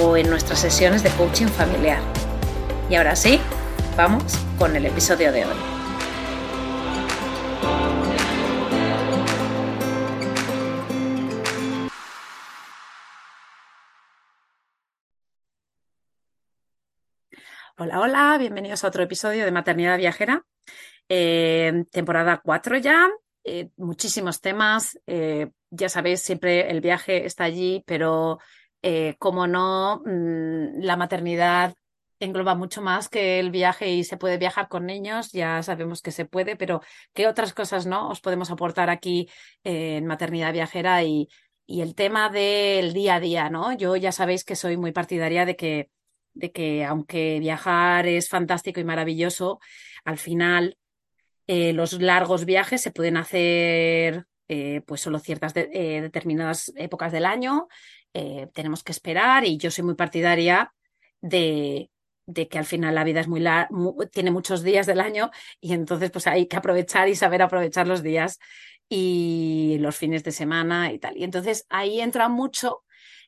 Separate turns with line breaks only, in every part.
o en nuestras sesiones de coaching familiar. Y ahora sí, vamos con el episodio de hoy. Hola, hola, bienvenidos a otro episodio de Maternidad Viajera. Eh, temporada 4 ya, eh, muchísimos temas. Eh, ya sabéis, siempre el viaje está allí, pero eh, como no, mm, la maternidad engloba mucho más que el viaje y se puede viajar con niños, ya sabemos que se puede, pero ¿qué otras cosas no os podemos aportar aquí en maternidad viajera y, el tema del día a día, ¿no? Yo ya sabéis que soy muy partidaria de que, de que aunque viajar es fantástico y maravilloso, al final eh, los largos viajes se pueden hacer eh, pues solo ciertas determinadas épocas del año eh, tenemos que esperar y yo soy muy partidaria de, que al final la vida es muy, larga, tiene muchos días del año y entonces pues hay que aprovechar y saber aprovechar los días y los fines de semana y tal. Y entonces ahí entra mucho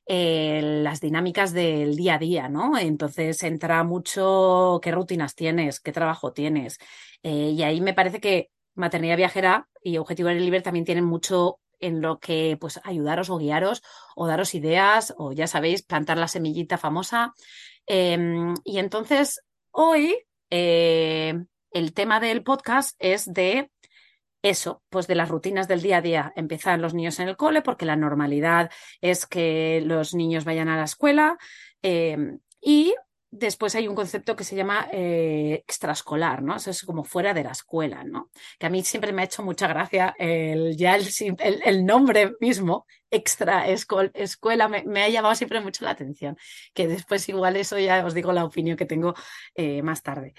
eh, las dinámicas del día a día, ¿no? Entonces entra mucho qué rutinas tienes, qué trabajo tienes. Eh, y ahí me parece que Maternidad Viajera y Objetivo en Libre también tienen mucho en lo que pues ayudaros o guiaros o daros ideas o ya sabéis, plantar la semillita famosa. Em, y entonces hoy eh, el tema del podcast es de eso, pues de las rutinas del día a día. Empiezan los niños en el cole porque la normalidad es que los niños vayan a la escuela em, y Después hay un concepto que se llama eh, extraescolar, ¿no? Eso es como fuera de la escuela, ¿no? Que a mí siempre me ha hecho mucha gracia el, ya el, el, nombre mismo, extra escuela, me, ha llamado siempre mucho la atención. Que después igual eso ya os digo la opinión que tengo eh, más tarde.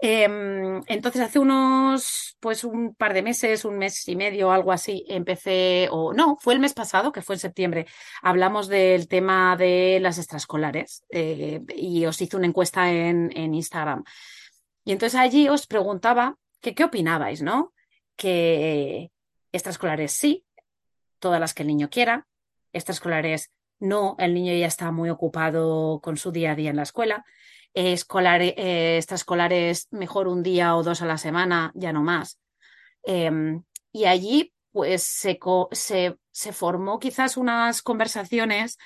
Em, entonces, hace unos, pues un par de meses, un mes y medio, algo así, empecé, o no, fue el mes pasado, que fue en septiembre, hablamos del tema de las extraescolares eh, y os hice una encuesta en, en, Instagram. Y entonces allí os preguntaba que qué opinabais, ¿no? Que extraescolares sí, todas las que el niño quiera, extraescolares no, el niño ya está muy ocupado con su día a día en la escuela eh, extraescolares mejor un día o dos a la semana, ya no más. Em, y allí pues se, se, se, formó quizás unas conversaciones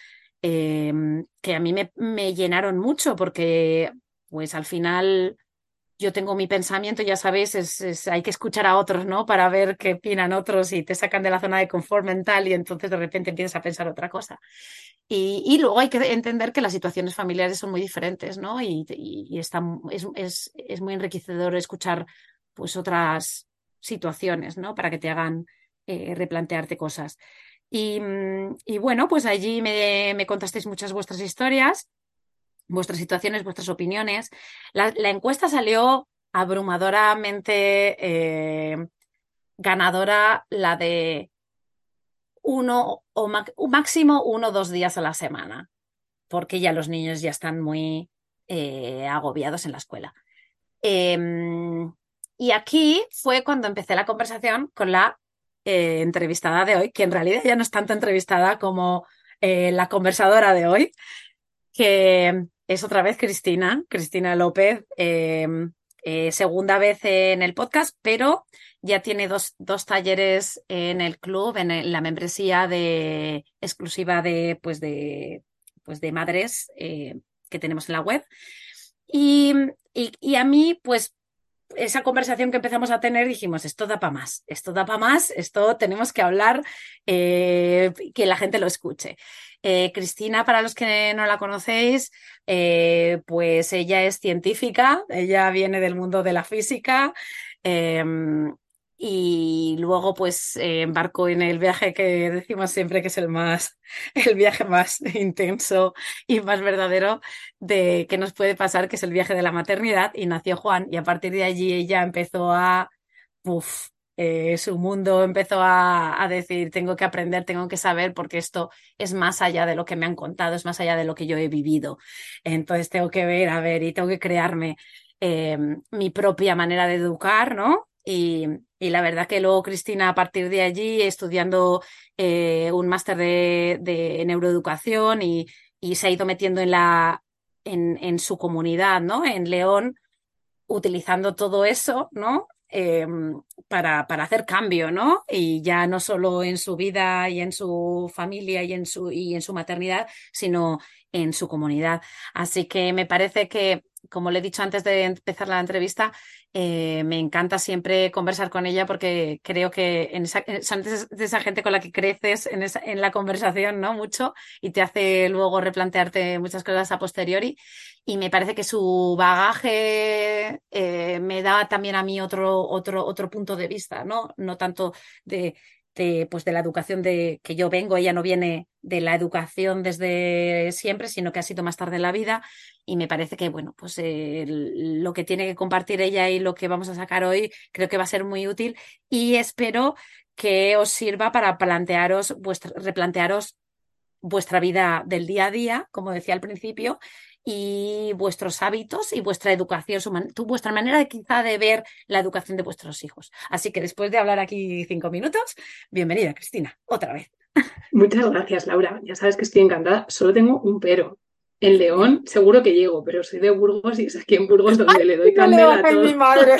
em, que a mí me, me, llenaron mucho porque pues al final yo tengo mi pensamiento, ya sabéis, es, hay que escuchar a otros, ¿no? Para ver qué opinan otros y te sacan de la zona de confort mental y entonces de repente empiezas a pensar otra cosa. Y, luego hay que entender que las situaciones familiares son muy diferentes, ¿no? Y, es, es, muy enriquecedor escuchar pues otras situaciones, ¿no? Para que te hagan eh, replantearte cosas. Y, bueno, pues allí me, me contasteis muchas vuestras historias vuestras situaciones, vuestras opiniones. La, encuesta salió abrumadoramente eh, ganadora la de uno o máximo uno o dos días a la semana, porque ya los niños ya están muy eh, agobiados en la escuela. Em, y aquí fue cuando empecé la conversación con la eh, entrevistada de hoy, que en realidad ya no es tanto entrevistada como la conversadora de hoy, que es otra vez Cristina, Cristina López, em, eh, segunda vez en el podcast, pero ya tiene dos, dos talleres en el club, en, la membresía de, exclusiva de, pues de, pues de madres que tenemos en la web. Y, y, a mí, pues esa conversación que empezamos a tener, dijimos, esto da para más, esto da para más, esto tenemos que hablar, eh, que la gente lo escuche. Eh, Cristina, para los que no la conocéis, eh, pues ella es científica, ella viene del mundo de la física. Y luego pues eh, embarco en el viaje que decimos siempre que es el más el viaje más intenso y más verdadero de que nos puede pasar que es el viaje de la maternidad y nació Juan y a partir de allí ella empezó a uf, eh, su mundo empezó a, a, decir tengo que aprender tengo que saber porque esto es más allá de lo que me han contado es más allá de lo que yo he vivido. Entonces tengo que ver a ver y tengo que crearme eh, mi propia manera de educar no y, la verdad que luego Cristina, a partir de allí, estudiando eh, un máster de, neuroeducación y, se ha ido metiendo en, la, en, su comunidad, ¿no? En León, utilizando todo eso, ¿no? Em, para, para, hacer cambio, ¿no? Y ya no solo en su vida y en su familia y en su, y en su maternidad, sino en su comunidad. Así que me parece que como le he dicho antes de empezar la entrevista, eh, me encanta siempre conversar con ella porque creo que en esa, son de esa gente con la que creces en, en, la conversación, ¿no? Mucho y te hace luego replantearte muchas cosas a posteriori. Y me parece que su bagaje eh, me da también a mí otro, otro, otro punto de vista, ¿no? No tanto de pues de la educación de que yo vengo, ella no viene de la educación desde siempre, sino que ha sido más tarde en la vida y me parece que bueno, pues lo que tiene que compartir ella y lo que vamos a sacar hoy creo que va a ser muy útil y espero que os sirva para plantearos vuestra, replantearos vuestra vida del día a día, como decía al principio, y vuestros hábitos y vuestra educación, vuestra manera quizá de ver la educación de vuestros hijos. Así que después de hablar aquí cinco minutos, bienvenida Cristina, otra vez.
Muchas gracias, Laura. Ya sabes que estoy encantada. Solo tengo un pero. En León seguro que llego, pero soy de Burgos y es aquí en Burgos donde le doy candela a todo.
Mi madre.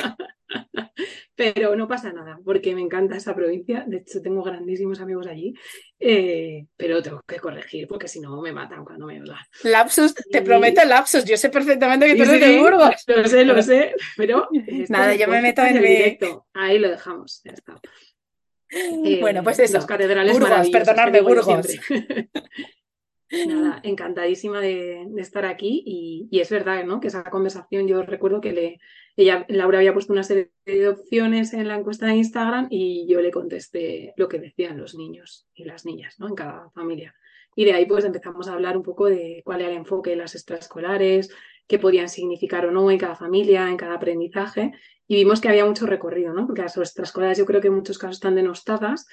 Pero no pasa nada, porque me encanta esa provincia. De hecho, tengo grandísimos amigos allí. Eh, pero tengo que corregir, porque si no me matan cuando me hablan.
Lapsus, te prometo lapsus. Yo sé perfectamente que tú eres de Burgos.
Lo sé, lo sé. Pero.
Nada, yo me meto en el directo.
Ahí lo dejamos. Ya está.
bueno, pues eso.
Los catedrales
Burgos, perdonadme, Burgos.
Nada, encantadísima de, estar aquí y, es verdad, ¿no? Que esa conversación yo recuerdo que le, ella, Laura había puesto una serie de opciones en la encuesta de Instagram y yo le contesté lo que decían los niños y las niñas, ¿no? En cada familia. Y de ahí pues empezamos a hablar un poco de cuál era el enfoque de las extraescolares, qué podían significar o no en cada familia, en cada aprendizaje. Y vimos que había mucho recorrido, ¿no? Porque las extraescolares yo creo que en muchos casos están denostadas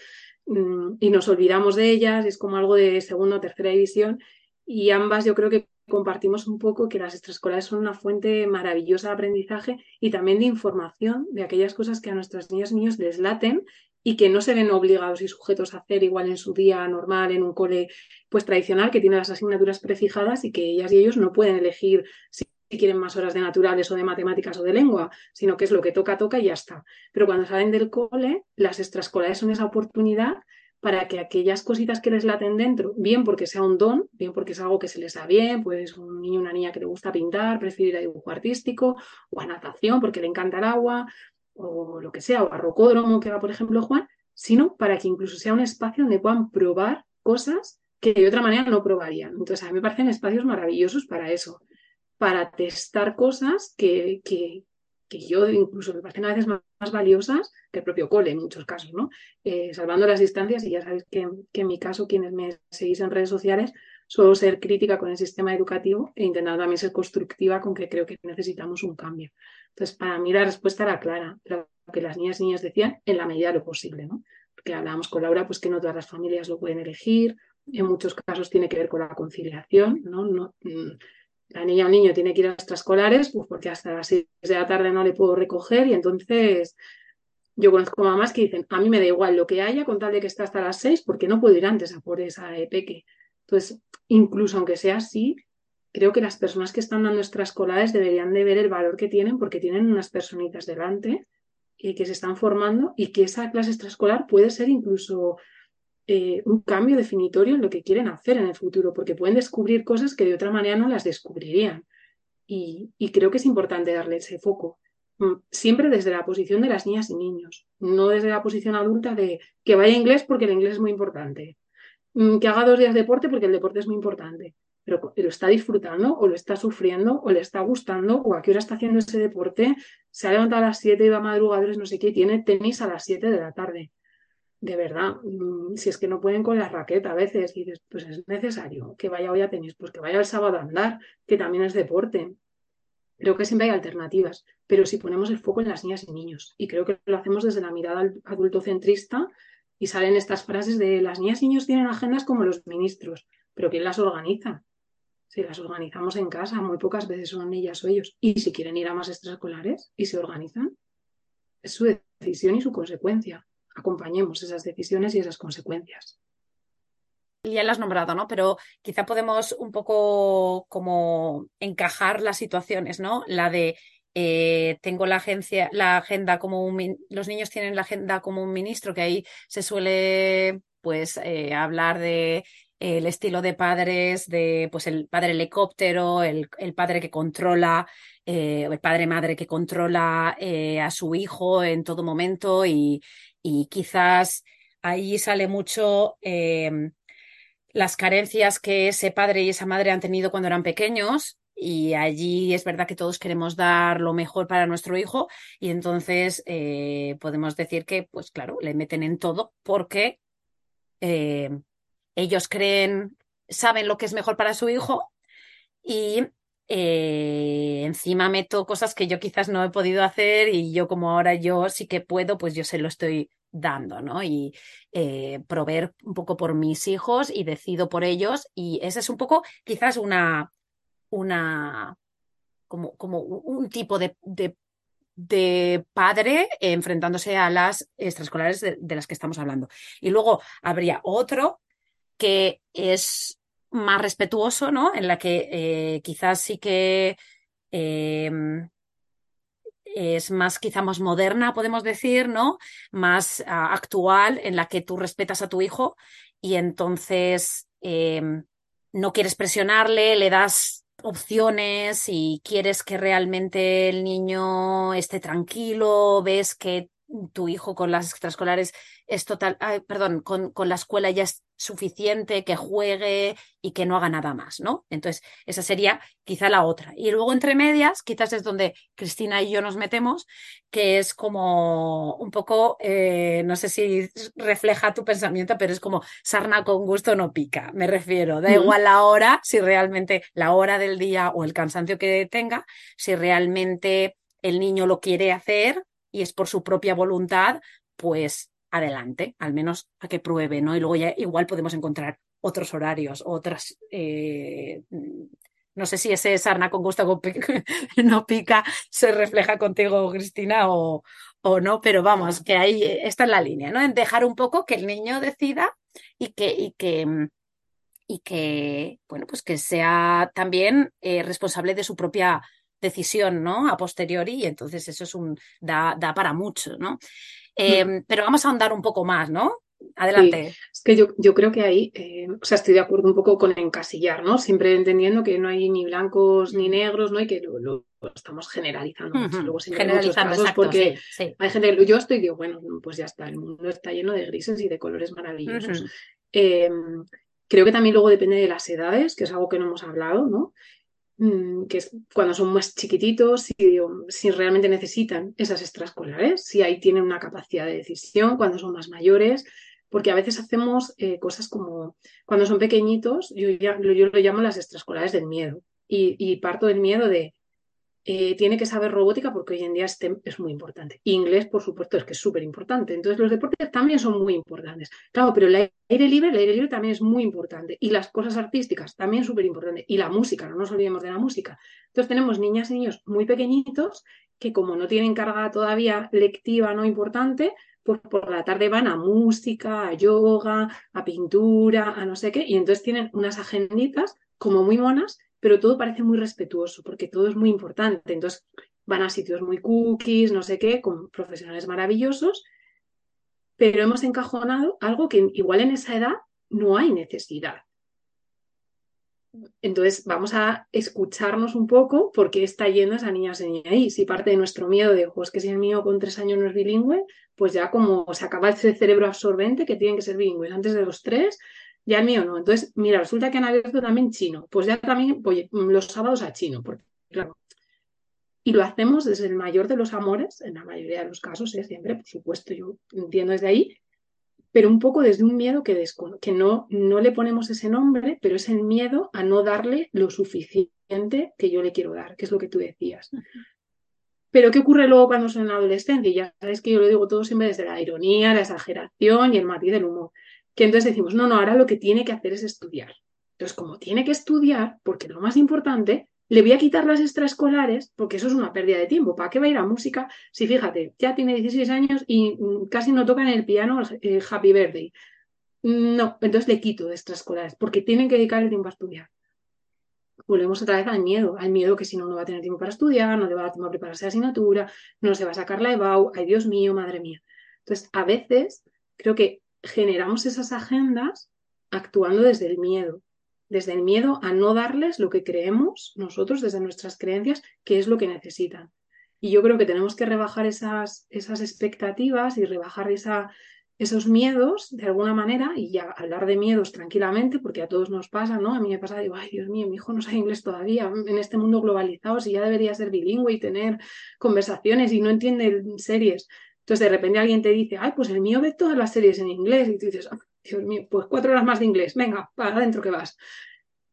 y nos olvidamos de ellas, es como algo de segunda o tercera división y ambas yo creo que compartimos un poco que las extraescolares son una fuente maravillosa de aprendizaje y también de información de aquellas cosas que a nuestras niñas y niños les laten y que no se ven obligados y sujetos a hacer igual en su día normal, en un cole pues tradicional que tiene las asignaturas prefijadas y que ellas y ellos no pueden elegir si si quieren más horas de naturales o de matemáticas o de lengua, sino que es lo que toca, toca y ya está. Pero cuando salen del cole, las extraescolares son esa oportunidad para que aquellas cositas que les laten dentro, bien porque sea un don, bien porque es algo que se les da bien, pues un niño una niña que le gusta pintar, prefiere dibujo artístico, o a natación porque le encanta el agua, o lo que sea, o a rocódromo que va, por ejemplo, Juan, sino para que incluso sea un espacio donde puedan probar cosas que de otra manera no probarían. Entonces, a mí me parecen espacios maravillosos para eso para testar cosas que, que, yo incluso me parecen a veces más, valiosas que el propio cole en muchos casos, ¿no? Eh, salvando las distancias, y ya sabéis que, en mi caso, quienes me seguís en redes sociales, suelo ser crítica con el sistema educativo e intentando también ser constructiva con que creo que necesitamos un cambio. Entonces, para mí la respuesta era clara, lo que las niñas y niños decían en la medida de lo posible, ¿no? Porque hablábamos con Laura, pues que no todas las familias lo pueden elegir, en muchos casos tiene que ver con la conciliación, ¿no? no mm, la niña o el niño tiene que ir a extraescolares, pues porque hasta las 6 de la tarde no le puedo recoger y entonces yo conozco mamás que dicen, a mí me da igual lo que haya con tal de que esté hasta las 6 porque no puedo ir antes a por esa peque. Entonces, incluso aunque sea así, creo que las personas que están dando extraescolares deberían de ver el valor que tienen porque tienen unas personitas delante y que se están formando y que esa clase extraescolar puede ser incluso eh, un cambio definitorio en lo que quieren hacer en el futuro, porque pueden descubrir cosas que de otra manera no las descubrirían. Y, creo que es importante darle ese foco, mm, siempre desde la posición de las niñas y niños, no desde la posición adulta de que vaya inglés porque el inglés es muy importante, mm, que haga dos días de deporte porque el deporte es muy importante, pero lo está disfrutando o lo está sufriendo o le está gustando o a qué hora está haciendo ese deporte, se ha levantado a las 7 y va a madrugadores, no sé qué, tiene tenis a las 7 de la tarde de verdad, mm, si es que no pueden con la raqueta a veces, y dices, pues es necesario que vaya hoy a tenis, pues que vaya el sábado a andar, que también es deporte. Creo que siempre hay alternativas, pero si ponemos el foco en las niñas y niños, y creo que lo hacemos desde la mirada adultocentrista, y salen estas frases de las niñas y niños tienen agendas como los ministros, pero ¿quién las organiza? Si las organizamos en casa, muy pocas veces son ellas o ellos. Y si quieren ir a más extraescolares y se organizan, es su decisión y su consecuencia acompañemos esas decisiones y esas consecuencias.
Ya las has nombrado, ¿no? Pero quizá podemos un poco como encajar las situaciones, ¿no? La de eh, tengo la agencia, la agenda como un los niños tienen la agenda como un ministro, que ahí se suele pues eh, hablar de el estilo de padres, de pues el padre helicóptero, el, el padre que controla, eh, el padre madre que controla a su hijo en todo momento y, y quizás ahí sale mucho em, las carencias que ese padre y esa madre han tenido cuando eran pequeños y allí es verdad que todos queremos dar lo mejor para nuestro hijo y entonces eh, podemos decir que, pues claro, le meten en todo porque em, ellos creen, saben lo que es mejor para su hijo y eh, encima meto cosas que yo quizás no he podido hacer y yo como ahora yo sí que puedo, pues yo se lo estoy dando, ¿no? Y eh, proveer un poco por mis hijos y decido por ellos y ese es un poco quizás una, una, como, como un tipo de, de, padre enfrentándose a las extraescolares de, las que estamos hablando. Y luego habría otro que es más respetuoso, ¿no? En la que eh, quizás sí que em, es más, quizá más moderna, podemos decir, ¿no? Más ah, actual, en la que tú respetas a tu hijo y entonces em, no quieres presionarle, le das opciones y quieres que realmente el niño esté tranquilo, ves que tu hijo con las extraescolares es total, perdón, con, con, la escuela ya es suficiente, que juegue y que no haga nada más, ¿no? Entonces, esa sería quizá la otra. Y luego entre medias, quizás es donde Cristina y yo nos metemos, que es como un poco, eh, no sé si refleja tu pensamiento, pero es como sarna con gusto no pica, me refiero. Da igual la hora, si realmente la hora del día o el cansancio que tenga, si realmente el niño lo quiere hacer, y es por su propia voluntad, pues adelante, al menos a que pruebe, ¿no? Y luego ya igual podemos encontrar otros horarios, otras... Eh, no sé si ese sarna con gusto no pica se refleja contigo, Cristina, o, o no, pero vamos, que ahí está en la línea, ¿no? En dejar un poco que el niño decida y que, y que, y que bueno, pues que sea también eh, responsable de su propia decisión, ¿no? A posteriori, y entonces eso es un, da, da para mucho, ¿no? Em, pero vamos a andar un poco más, ¿no? Adelante.
Es que yo, yo, creo que ahí, eh, o sea, estoy de acuerdo un poco con encasillar, ¿no? Siempre entendiendo que no hay ni blancos ni negros, ¿no? Y que lo, estamos generalizando Luego, generalizando, porque hay gente yo estoy, digo, bueno, pues ya está, el mundo está lleno de grises y de colores maravillosos. Em, creo que también luego depende de las edades, que es algo que no hemos hablado, ¿no? Mm, que es cuando son más chiquititos, si, si realmente necesitan esas extraescolares, si ahí tienen una capacidad de decisión, cuando son más mayores, porque a veces hacemos eh, cosas como cuando son pequeñitos, yo, yo lo llamo las extraescolares del miedo, y parto del miedo de eh, tiene que saber robótica porque hoy en día es muy importante. Inglés, por supuesto, es que es súper importante. Entonces, los deportes también son muy importantes. Claro, pero el aire libre, el aire libre también es muy importante. Y las cosas artísticas también súper importantes. Y la música, no nos olvidemos de la música. Entonces, tenemos niñas y niños muy pequeñitos que como no tienen carga todavía lectiva no importante, pues por la tarde van a música, a yoga, a pintura, a no sé qué, y entonces tienen unas agenditas como muy monas pero todo parece muy respetuoso porque todo es muy importante. Entonces van a sitios muy cookies, no sé qué, con profesionales maravillosos, pero hemos encajonado algo que igual en esa edad no hay necesidad. Entonces vamos a escucharnos un poco porque está yendo esa niña niña ahí. Si parte de nuestro miedo de, pues que si el mío con tres años no es bilingüe, pues ya como se acaba ese cerebro absorbente que tienen que ser bilingües antes de los tres, ya el mío no. Entonces, mira, resulta que han abierto también chino. Pues ya también, oye, los sábados a chino, porque claro. Y lo hacemos desde el mayor de los amores, en la mayoría de los casos, ¿eh? siempre, por supuesto, yo entiendo desde ahí, pero un poco desde un miedo que, que no, no le ponemos ese nombre, pero es el miedo a no darle lo suficiente que yo le quiero dar, que es lo que tú decías. Pero ¿qué ocurre luego cuando son en la adolescencia? Y ya sabes que yo lo digo todo siempre desde la ironía, la exageración y el matiz del humor. Que entonces decimos, no, no, ahora lo que tiene que hacer es estudiar. Entonces, como tiene que estudiar, porque lo más importante le voy a quitar las extraescolares porque eso es una pérdida de tiempo. ¿Para qué va a ir a música si, fíjate, ya tiene 16 años y mm, casi no toca en el piano eh, Happy Birthday? No, entonces le quito de extraescolares porque tienen que dedicar el tiempo a estudiar. Volvemos otra vez al miedo, al miedo que si no, no va a tener tiempo para estudiar, no le va a a prepararse la asignatura, no se va a sacar la EBAU, ay Dios mío, madre mía. Entonces, a veces creo que generamos esas agendas actuando desde el miedo desde el miedo a no darles lo que creemos nosotros desde nuestras creencias que es lo que necesitan. Y yo creo que tenemos que rebajar esas, esas expectativas y rebajar esos miedos de alguna manera y ya hablar de miedos tranquilamente, porque a todos nos pasa, ¿no? A mí me pasa, digo, ay Dios mío, mi hijo no sabe inglés todavía en este mundo globalizado, si ya debería ser bilingüe y tener conversaciones y no entiende series. Entonces de repente alguien te dice, ay, pues el mío ve todas las series en inglés y tú dices, Dios mío, pues cuatro horas más de inglés, venga, para adentro que vas.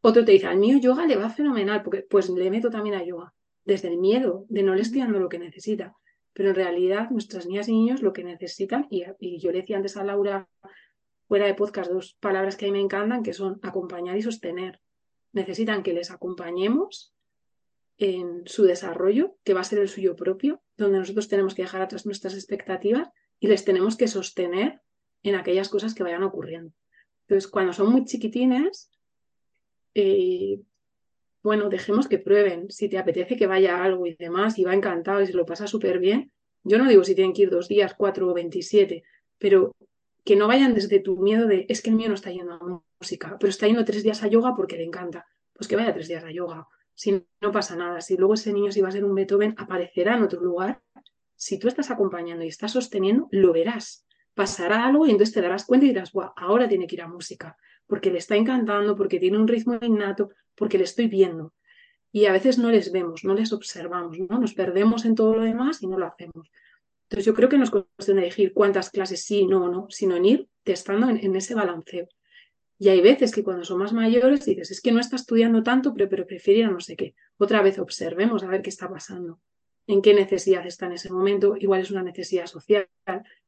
Otro te dice, al mío yoga le va fenomenal, porque pues le meto también a yoga, desde el miedo de no le estoy dando lo que necesita. Pero en realidad nuestras niñas y niños lo que necesitan, y, y yo le decía antes a Laura fuera de podcast dos palabras que a mí me encantan, que son acompañar y sostener. Necesitan que les acompañemos en su desarrollo, que va a ser el suyo propio, donde nosotros tenemos que dejar atrás nuestras expectativas y les tenemos que sostener en aquellas cosas que vayan ocurriendo. Entonces, cuando son muy chiquitines, eh, bueno, dejemos que prueben. Si te apetece que vaya algo y demás, y va encantado y se lo pasa súper bien, yo no digo si tienen que ir dos días, cuatro o veintisiete, pero que no vayan desde tu miedo de es que el mío no está yendo a música, pero está yendo tres días a yoga porque le encanta. Pues que vaya tres días a yoga. Si no pasa nada, si luego ese niño, si va a ser un Beethoven, aparecerá en otro lugar. Si tú estás acompañando y estás sosteniendo, lo verás pasará algo y entonces te darás cuenta y dirás, Buah, ahora tiene que ir a música, porque le está encantando, porque tiene un ritmo innato, porque le estoy viendo. Y a veces no les vemos, no les observamos, ¿no? Nos perdemos en todo lo demás y no lo hacemos. Entonces yo creo que no es cuestión elegir cuántas clases sí, no, no, sino en ir testando en, ese balanceo. Y hay veces que cuando son más mayores dices, es que no está estudiando tanto, pero, pero no sé qué. Otra vez observemos a ver qué está pasando, en qué necesidad está en ese momento. Igual es una necesidad social,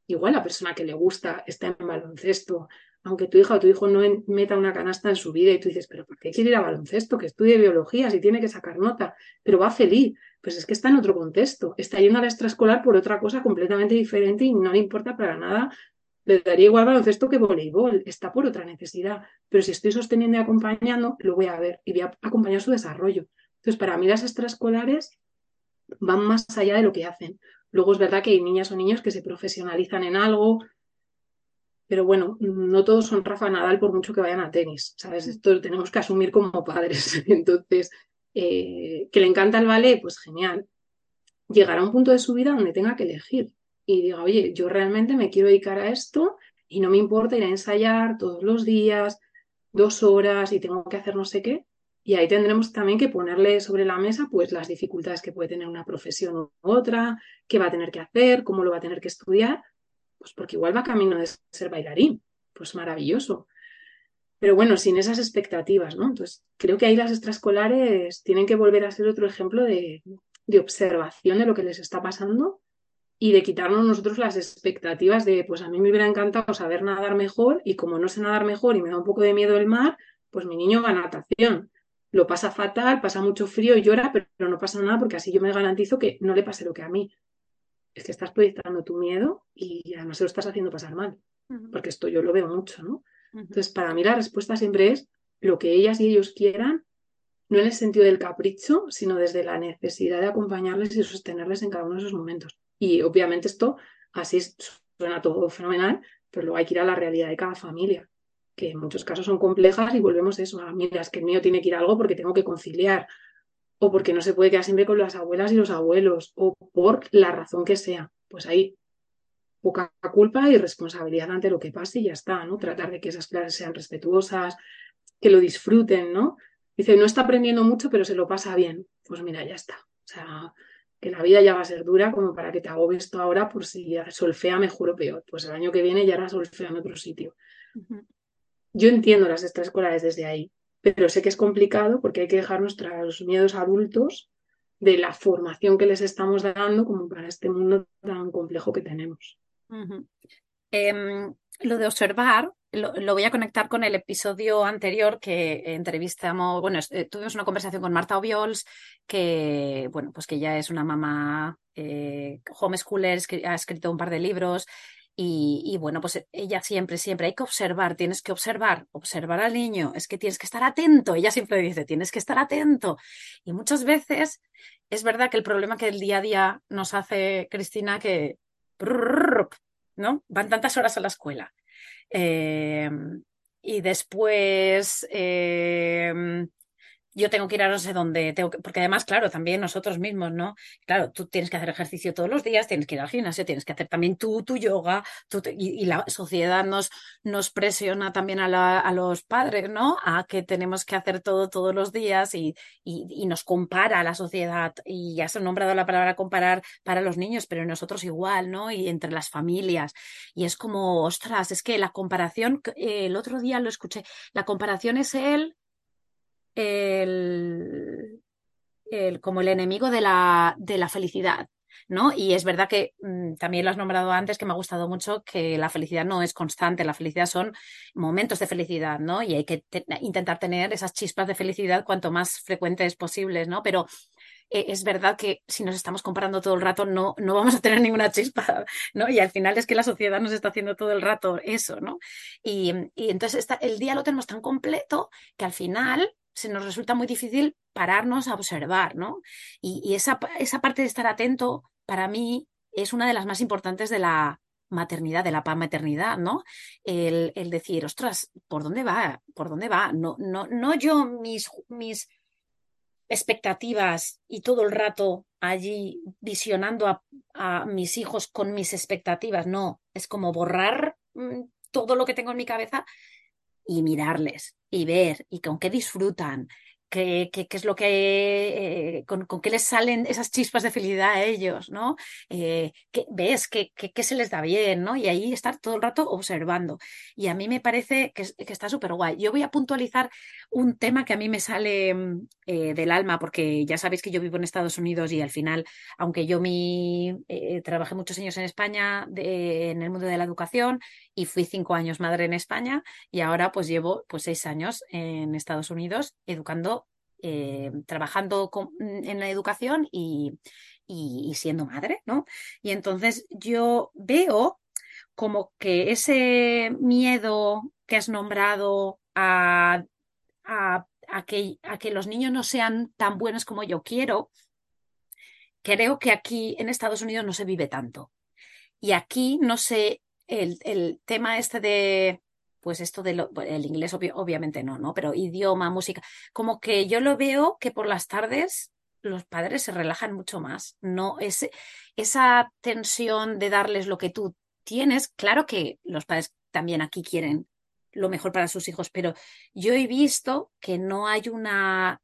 igual la persona que le gusta está en baloncesto, aunque tu hija o tu hijo no meta una canasta en su vida y tú dices, pero ¿por qué quiere ir a baloncesto? Que estudie biología, si tiene que sacar nota, pero va feliz. Pues es que está en otro contexto, está yendo a la extraescolar por otra cosa completamente diferente y no le importa para nada. Le daría igual baloncesto que voleibol, está por otra necesidad. Pero si estoy sosteniendo y acompañando, lo voy a ver y voy a acompañar su desarrollo. Entonces, para mí las extraescolares van más allá de lo que hacen. Luego es verdad que hay niñas o niños que se profesionalizan en algo, pero bueno, no todos son Rafa Nadal por mucho que vayan a tenis, ¿sabes? Esto lo tenemos que asumir como padres. Entonces, eh, que le encanta el ballet, pues genial. Llegará a un punto de su vida donde tenga que elegir y diga, oye, yo realmente me quiero dedicar a esto y no me importa ir a ensayar todos los días, dos horas y tengo que hacer no sé qué. Y ahí tendremos también que ponerle sobre la mesa pues las dificultades que puede tener una profesión u otra, qué va a tener que hacer, cómo lo va a tener que estudiar, pues porque igual va camino de ser bailarín, pues maravilloso. Pero bueno, sin esas expectativas, ¿no? Entonces, creo que ahí las extraescolares tienen que volver a ser otro ejemplo de, de observación de lo que les está pasando y de quitarnos nosotros las expectativas de, pues a mí me hubiera encantado saber nadar mejor y como no sé nadar mejor y me da un poco de miedo el mar, pues mi niño va a natación lo pasa fatal, pasa mucho frío y llora, pero no pasa nada porque así yo me garantizo que no le pase lo que a mí. Es que estás proyectando tu miedo y además se lo estás haciendo pasar mal, porque esto yo lo veo mucho, ¿no? Entonces, para mí la respuesta siempre es lo que ellas y ellos quieran, no en el sentido del capricho, sino desde la necesidad de acompañarles y sostenerles en cada uno de esos momentos. Y obviamente esto así suena todo fenomenal, pero luego hay que ir a la realidad de cada familia, que en muchos casos son complejas y volvemos a eso, a, mira, es que el mío tiene que ir a algo porque tengo que conciliar, o porque no se puede quedar siempre con las abuelas y los abuelos, o por la razón que sea. Pues ahí poca culpa y responsabilidad ante lo que pase y ya está, ¿no? Tratar de que esas clases sean respetuosas, que lo disfruten, ¿no? Dice, no está aprendiendo mucho, pero se lo pasa bien. Pues mira, ya está. O sea, que la vida ya va a ser dura como para que te hago esto ahora por si solfea mejor o peor. Pues el año que viene ya hará solfea en otro sitio. Yo entiendo las extraescolares desde ahí, pero sé que es complicado porque hay que dejar nuestros miedos adultos de la formación que les estamos dando como para este mundo tan complejo que tenemos.
Em, lo de observar lo, voy a conectar con el episodio anterior que entrevistamos, bueno, eh, tuvimos una conversación con Marta Obiols, que, bueno, pues que ya es una mamá eh, homeschooler, ha escrito un par de libros. Y, bueno, pues ella siempre, siempre hay que observar, tienes que observar, observar al niño, es que tienes que estar atento. Ella siempre dice, tienes que estar atento. Y muchas veces es verdad que el problema que el día a día nos hace Cristina que ¿no? Van tantas horas a la escuela. Eh, y después eh, yo tengo que ir a no sé dónde, tengo porque además, claro, también nosotros mismos, ¿no? Claro, tú tienes que hacer ejercicio todos los días, tienes que ir al gimnasio, tienes que hacer también tú, tu yoga, y, la sociedad nos, nos presiona también a, a, los padres, ¿no? A que tenemos que hacer todo todos los días y, y, nos compara a la sociedad. Y ya se ha nombrado la palabra comparar para los niños, pero nosotros igual, ¿no? Y entre las familias. Y es como, ostras, es que la comparación, el otro día lo escuché, la comparación es el el, como el enemigo de la, de la felicidad. ¿no? Y es verdad que mm, también lo has nombrado antes, que me ha gustado mucho, que la felicidad no es constante, la felicidad son momentos de felicidad, ¿no? Y hay que intentar tener esas chispas de felicidad cuanto más frecuentes posibles, ¿no? Pero eh, es verdad que si nos estamos comparando todo el rato no, no vamos a tener ninguna chispa, ¿no? Y al final es que la sociedad nos está haciendo todo el rato eso, ¿no? Y, y entonces está, el día lo tenemos tan completo que al final se nos resulta muy difícil pararnos a observar, ¿no? Y, esa, esa, parte de estar atento, para mí, es una de las más importantes de la maternidad, de la maternidad, ¿no? El, decir, ostras, ¿por dónde va? ¿Por dónde va? No, no, no yo mis, mis expectativas y todo el rato allí visionando a, a mis hijos con mis expectativas, no, es como borrar mm, todo lo que tengo en mi cabeza y mirarles y ver y con qué disfrutan qué, qué, es lo que, eh, con, qué les salen esas chispas de felicidad a ellos, ¿no? Eh, ¿qué, ¿Ves qué, qué, se les da bien, ¿no? Y ahí estar todo el rato observando. Y a mí me parece que, está súper guay. Yo voy a puntualizar un tema que a mí me sale mm, eh, del alma, porque ya sabéis que yo vivo en Estados Unidos y al final, aunque yo mi, trabajé muchos años en España en el mundo de la educación y fui cinco años madre en España y ahora pues llevo pues seis años en Estados Unidos educando eh, trabajando en la educación y, siendo madre, ¿no? Y entonces yo veo como que ese miedo que has nombrado a, a, que, a que los niños no sean tan buenos como yo quiero, creo que aquí en Estados Unidos no se vive tanto. Y aquí no sé, el, el tema este de pues esto del el inglés obviamente no, ¿no? Pero idioma, música, como que yo lo veo que por las tardes los padres se relajan mucho más, no es esa tensión de darles lo que tú tienes, claro que los padres también aquí quieren lo mejor para sus hijos, pero yo he visto que no hay una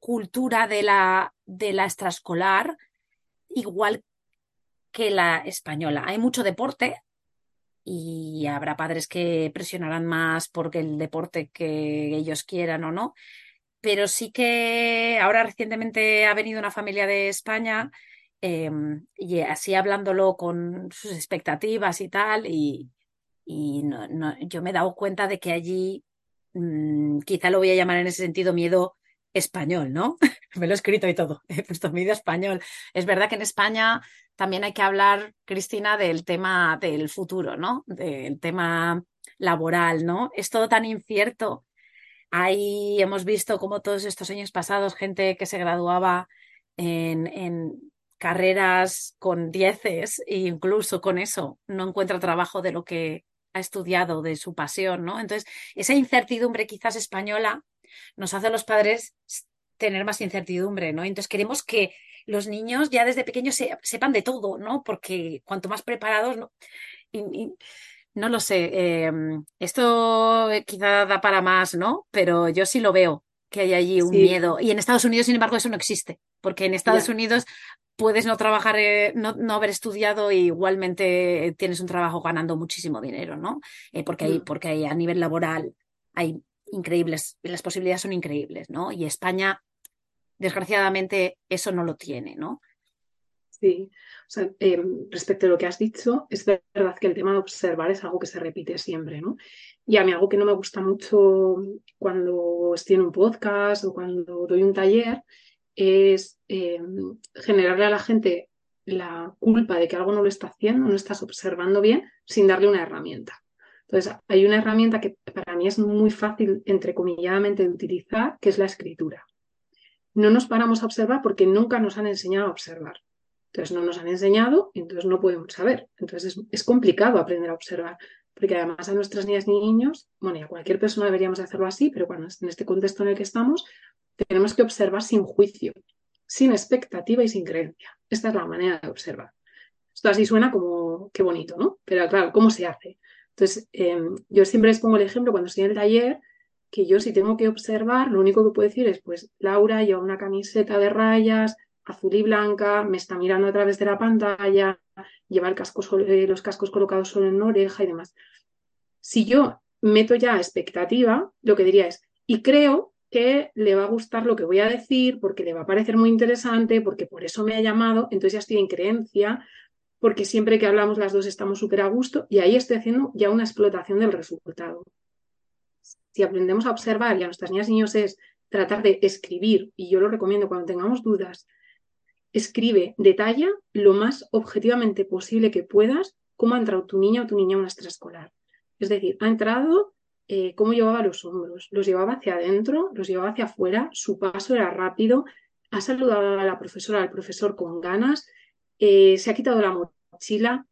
cultura de la, de la extraescolar igual que la española. Hay mucho deporte, y habrá padres que presionarán más porque el deporte que ellos quieran o no. Pero sí que ahora recientemente ha venido una familia de España em, y así hablándolo con sus expectativas y tal, y, y no, yo me he dado cuenta de que allí, mm, quizá lo voy a llamar en ese sentido miedo español, ¿no? me lo he escrito y todo, he puesto español. Es verdad que en España también hay que hablar, Cristina, del tema del futuro, ¿no? Del tema laboral, ¿no? Es todo tan incierto. Ahí hemos visto como todos estos años pasados gente que se graduaba en, carreras con dieces e incluso con eso no encuentra trabajo de lo que ha estudiado, de su pasión, ¿no? Entonces, esa incertidumbre quizás española nos hace a los padres tener más incertidumbre, ¿no? Entonces queremos que los niños ya desde pequeños sepan de todo, ¿no? Porque cuanto más preparados, ¿no? no lo sé, em, esto quizá da para más, ¿no? Pero yo sí lo veo, que hay allí un miedo. Y en Estados Unidos, sin embargo, eso no existe, porque en Estados Unidos puedes no trabajar, eh, no, haber estudiado e igualmente tienes un trabajo ganando muchísimo dinero, ¿no? Eh, porque, hay, mm. porque hay, a nivel laboral hay increíbles, las posibilidades son increíbles, ¿no? Y España, desgraciadamente, eso no lo tiene, ¿no?
Sí, o sea, em, respecto a lo que has dicho, es verdad que el tema de observar es algo que se repite siempre, ¿no? Y a mí algo que no me gusta mucho cuando estoy en un podcast o cuando doy un taller es em, generarle a la gente la culpa de que algo no lo está haciendo, no estás observando bien, sin darle una herramienta. Entonces, hay una herramienta que para mí es muy fácil, entrecomilladamente, de utilizar, que es la escritura. No nos paramos a observar porque nunca nos han enseñado a observar. Entonces no nos han enseñado entonces no podemos saber. Entonces es, complicado aprender a observar, porque además a nuestras niñas y niños, bueno, y a cualquier persona deberíamos hacerlo así, pero cuando en este contexto en el que estamos, tenemos que observar sin juicio, sin expectativa y sin creencia. Esta es la manera de observar. Esto así suena como qué bonito, ¿no? Pero claro, ¿cómo se hace? Entonces, em, yo siempre les pongo el ejemplo cuando estoy en el taller, que yo si tengo que observar, lo único que puedo decir es, pues Laura lleva una camiseta de rayas, azul y blanca, me está mirando a través de la pantalla, lleva el casco eh, los cascos colocados solo en una oreja y demás. Si yo meto ya expectativa, lo que diría es, y creo que le va a gustar lo que voy a decir, porque le va a parecer muy interesante, porque por eso me ha llamado, entonces ya estoy en creencia, porque siempre que hablamos las dos estamos súper a gusto y ahí estoy haciendo ya una explotación del resultado. Si aprendemos a observar y a nuestras niñas y niños es tratar de escribir, y yo lo recomiendo cuando tengamos dudas, escribe, detalla lo más objetivamente posible que puedas cómo ha entrado tu niña o tu niña a una extraescolar. Es decir, ha entrado, eh, cómo llevaba los hombros, los llevaba hacia adentro, los llevaba hacia afuera, su paso era rápido, ha saludado a la profesora, al profesor con ganas, eh, se ha quitado la mochila,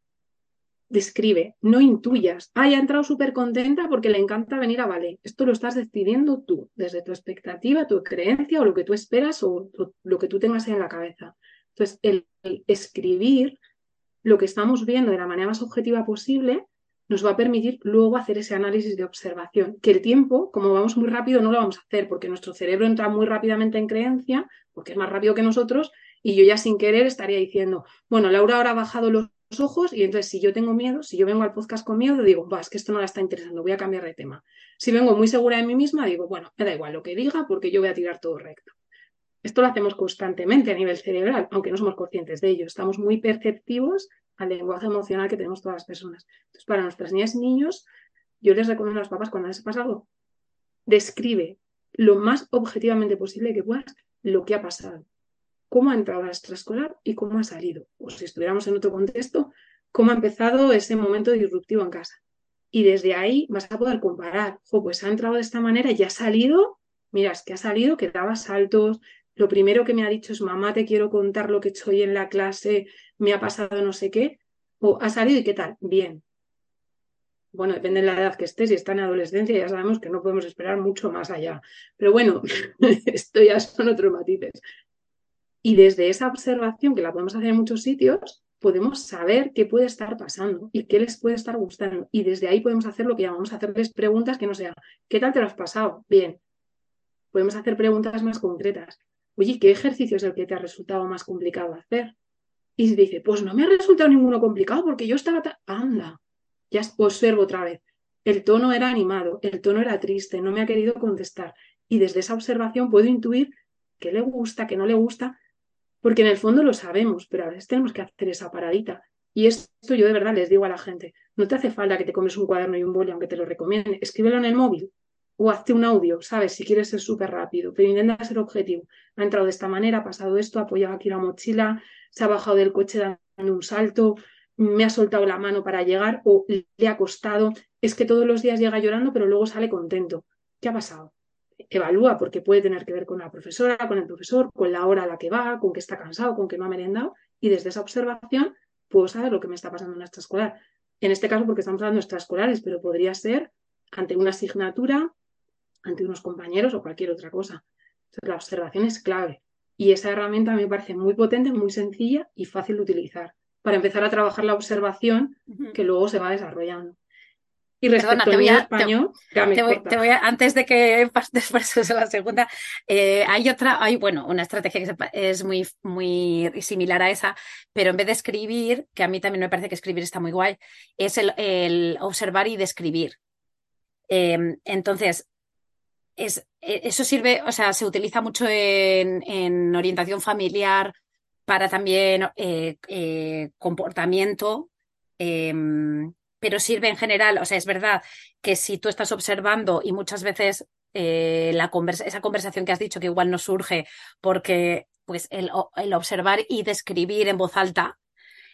describe, no intuyas, ah, ha entrado súper contenta porque le encanta venir a ballet. Esto lo estás decidiendo tú, desde tu expectativa, tu creencia o lo que tú esperas o, lo que tú tengas en la cabeza. Entonces, el, escribir lo que estamos viendo de la manera más objetiva posible nos va a permitir luego hacer ese análisis de observación, que el tiempo, como vamos muy rápido, no lo vamos a hacer porque nuestro cerebro entra muy rápidamente en creencia, porque es más rápido que nosotros, y yo ya sin querer estaría diciendo, bueno, Laura ahora ha bajado los ojos y entonces si yo tengo miedo, si yo vengo al podcast con miedo, digo, va, es que esto no la está interesando, voy a cambiar de tema. Si vengo muy segura de mí misma, digo, bueno, me da igual lo que diga porque yo voy a tirar todo recto. Esto lo hacemos constantemente a nivel cerebral, aunque no somos conscientes de ello. Estamos muy perceptivos al lenguaje emocional que tenemos todas las personas. Entonces, para nuestras niñas y niños, yo les recomiendo a los papás cuando les pasa algo, describe lo más objetivamente posible que puedas lo que ha pasado cómo ha entrado la extraescolar y cómo ha salido. O si estuviéramos en otro contexto, cómo ha empezado ese momento disruptivo en casa. Y desde ahí vas a poder comparar, pues ha entrado de esta manera y ha salido, mira, es que ha salido, que daba saltos, lo primero que me ha dicho es, mamá, te quiero contar lo que he hecho hoy en la clase, me ha pasado no sé qué, o ha salido y qué tal, bien. Bueno, depende de la edad que estés, si está en adolescencia ya sabemos que no podemos esperar mucho más allá. Pero bueno, esto ya son otros matices. Y desde esa observación, que la podemos hacer en muchos sitios, podemos saber qué puede estar pasando y qué les puede estar gustando. Y desde ahí podemos hacer lo que llamamos hacerles preguntas que no sean, ¿qué tal te lo has pasado? Bien. Podemos hacer preguntas más concretas. Oye, ¿qué ejercicio es el que te ha resultado más complicado hacer? Y se dice, pues no me ha resultado ninguno complicado porque yo estaba... Anda, ya observo otra vez. El tono era animado, el tono era triste, no me ha querido contestar. Y desde esa observación puedo intuir qué le gusta, qué no le gusta, porque en el fondo lo sabemos, pero a veces tenemos que hacer esa paradita. Y esto yo de verdad les digo a la gente, no te hace falta que te comes un cuaderno y un boli, aunque te lo recomiende, escríbelo en el móvil o hazte un audio, ¿sabes? Si quieres ser súper rápido, pero intenta ser objetivo. Ha entrado de esta manera, ha pasado esto, ha apoyado aquí la mochila, se ha bajado del coche dando un salto, me ha soltado la mano para llegar o le ha costado. Es que todos los días llega llorando, pero luego sale contento. ¿Qué ha pasado? Evalúa porque puede tener que ver con la profesora, con el profesor, con la hora a la que va, con que está cansado, con que no ha merendado y desde esa observación puedo saber lo que me está pasando en nuestra escolar. En este caso, porque estamos hablando de extraescolares, pero podría ser ante una asignatura, ante unos compañeros o cualquier otra cosa. Entonces, la observación es clave. Y esa herramienta me parece muy potente, muy sencilla y fácil de utilizar para empezar a trabajar la observación que luego se va desarrollando.
Y respecto Perdona, te voy a, español, te, voy, a, antes de que pases a la segunda, eh, hay otra, hay, bueno, una estrategia que es muy, muy similar a esa, pero en vez de escribir, que a mí también me parece que escribir está muy guay, es el, observar y describir. Em, entonces, es, e, eso sirve, o sea, se utiliza mucho en, orientación familiar para también eh, eh, comportamiento. Pero sirve en general. O sea, es verdad que si tú estás observando y muchas veces eh, la esa conversación que has dicho que igual no surge porque pues el, el observar y describir en voz alta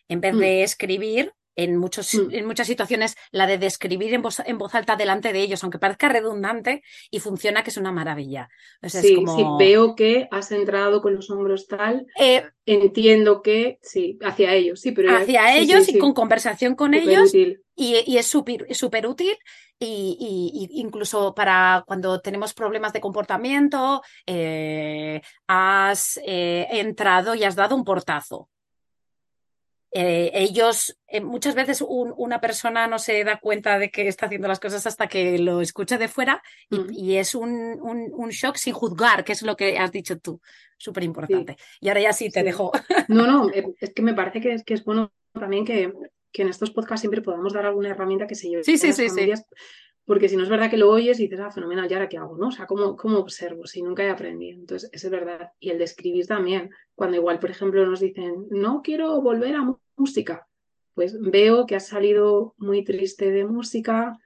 en vez mm. de escribir en, muchos, mm. en muchas situaciones la de describir en voz, en voz, alta delante de ellos, aunque parezca redundante y funciona, que es una maravilla.
sí, veo que has entrado con los hombros tal, eh, entiendo que sí, hacia ellos, sí, pero...
Hacia ellos y con conversación con ellos. Y, es súper útil y, incluso para cuando tenemos problemas de comportamiento, eh, has eh, entrado y has dado un portazo. Eh, ellos, eh, muchas veces una persona no se da cuenta de que está haciendo las cosas hasta que lo escucha de fuera y, mm. es un, un, shock sin juzgar, que es lo que has dicho tú, súper importante. Y ahora ya sí te dejo.
No, no, eh, es que me parece que es, que es bueno también que, que, en estos podcasts siempre podamos dar alguna herramienta que se lleve.
Sí, sí, sí, sí.
Porque si no es verdad que lo oyes y dices, ah, fenomenal, ¿y ahora qué hago? ¿no? O sea, ¿cómo, cómo observo si nunca he aprendido? Entonces, eso es verdad. Y el de escribir también. Cuando igual, por ejemplo, nos dicen, no quiero volver a música, pues veo que has salido muy triste de música,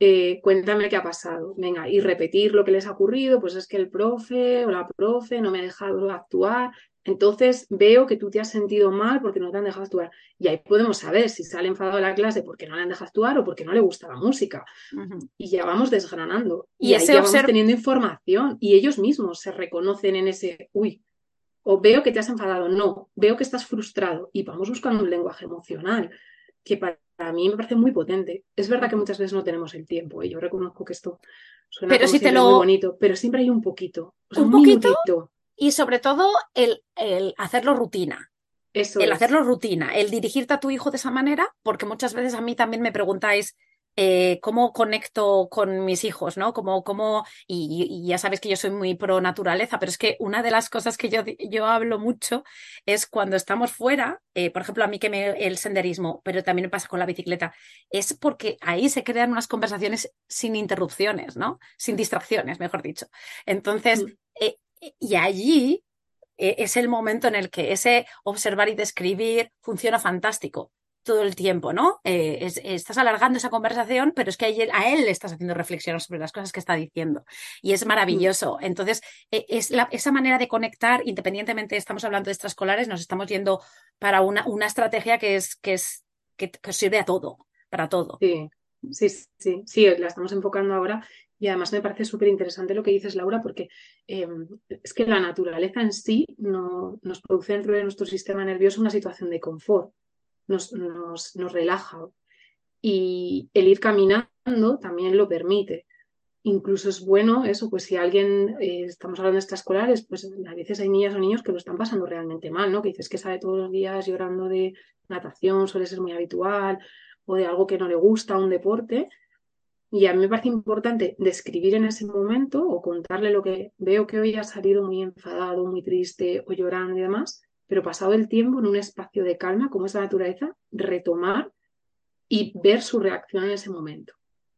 eh, cuéntame qué ha pasado. Venga, y repetir lo que les ha ocurrido, pues es que el profe o la profe no me ha dejado actuar, entonces veo que tú te has sentido mal porque no te han dejado actuar. Y ahí podemos saber si sale enfadado de la clase porque no le han dejado actuar o porque no le gusta la música. Y ya vamos desgranando. Y, ahí ya vamos teniendo información. Y ellos mismos se reconocen en ese, uy, o veo que te has enfadado. No, veo que estás frustrado. Y vamos buscando un lenguaje emocional que para, mí me parece muy potente. Es verdad que muchas veces no tenemos el tiempo. y ¿eh? Yo reconozco que esto suena pero si te lo... muy bonito, pero siempre hay un poquito.
¿Un, poquito? Y sobre todo el, el hacerlo rutina. Eso el hacerlo rutina, el dirigirte a tu hijo de esa manera, porque muchas veces a mí también me preguntáis eh, cómo conecto con mis hijos, ¿no? Como, cómo, y, ya sabes que yo soy muy pro naturaleza, pero es que una de las cosas que yo, yo hablo mucho es cuando estamos fuera, eh, por ejemplo, a mí que me el senderismo, pero también me pasa con la bicicleta, es porque ahí se crean unas conversaciones sin interrupciones, ¿no? Sin distracciones, mejor dicho. Entonces, mm. Y allí eh, es el momento en el que ese observar y describir funciona fantástico todo el tiempo, ¿no? Eh, estás alargando esa conversación, pero es que a él, le estás haciendo reflexionar sobre las cosas que está diciendo. Y es maravilloso. Mm. Entonces, e, es esa manera de conectar, independientemente, estamos hablando de extraescolares, nos estamos yendo para una, una estrategia que es, que es, que, sirve a todo, para todo.
Sí, sí, sí, sí, la estamos enfocando ahora y además me parece súper interesante lo que dices, Laura, porque eh, es que la naturaleza en sí no, nos produce dentro de nuestro sistema nervioso una situación de confort, nos, nos, nos relaja. Y el ir caminando también lo permite. Incluso es bueno eso, pues si alguien, eh, estamos hablando de extraescolares, pues a veces hay niñas o niños que lo están pasando realmente mal, ¿no? Que dices que sale todos los días llorando de natación, suele ser muy habitual, o de algo que no le gusta, un deporte, y a mí me parece importante describir en ese momento o contarle lo que veo que hoy ha salido muy enfadado, muy triste o llorando y demás, pero pasado el tiempo en un espacio de calma, como es la naturaleza, retomar y ver su reacción en ese momento.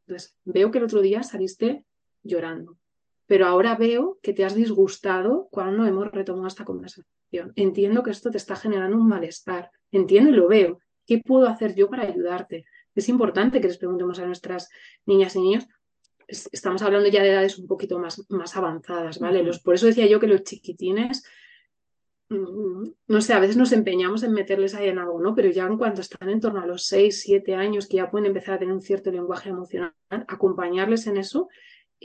Entonces, veo que el otro día saliste llorando, pero ahora veo que te has disgustado cuando hemos retomado esta conversación. Entiendo que esto te está generando un malestar, entiendo y lo veo. ¿Qué puedo hacer yo para ayudarte? Es importante que les preguntemos a nuestras niñas y niños. Estamos hablando ya de edades un poquito más, más avanzadas, ¿vale? Los, por eso decía yo que los chiquitines, mm, no sé, a veces nos empeñamos en meterles ahí en algo, ¿no? Pero ya en cuanto están en torno a los 6, 7 años, que ya pueden empezar a tener un cierto lenguaje emocional, acompañarles en eso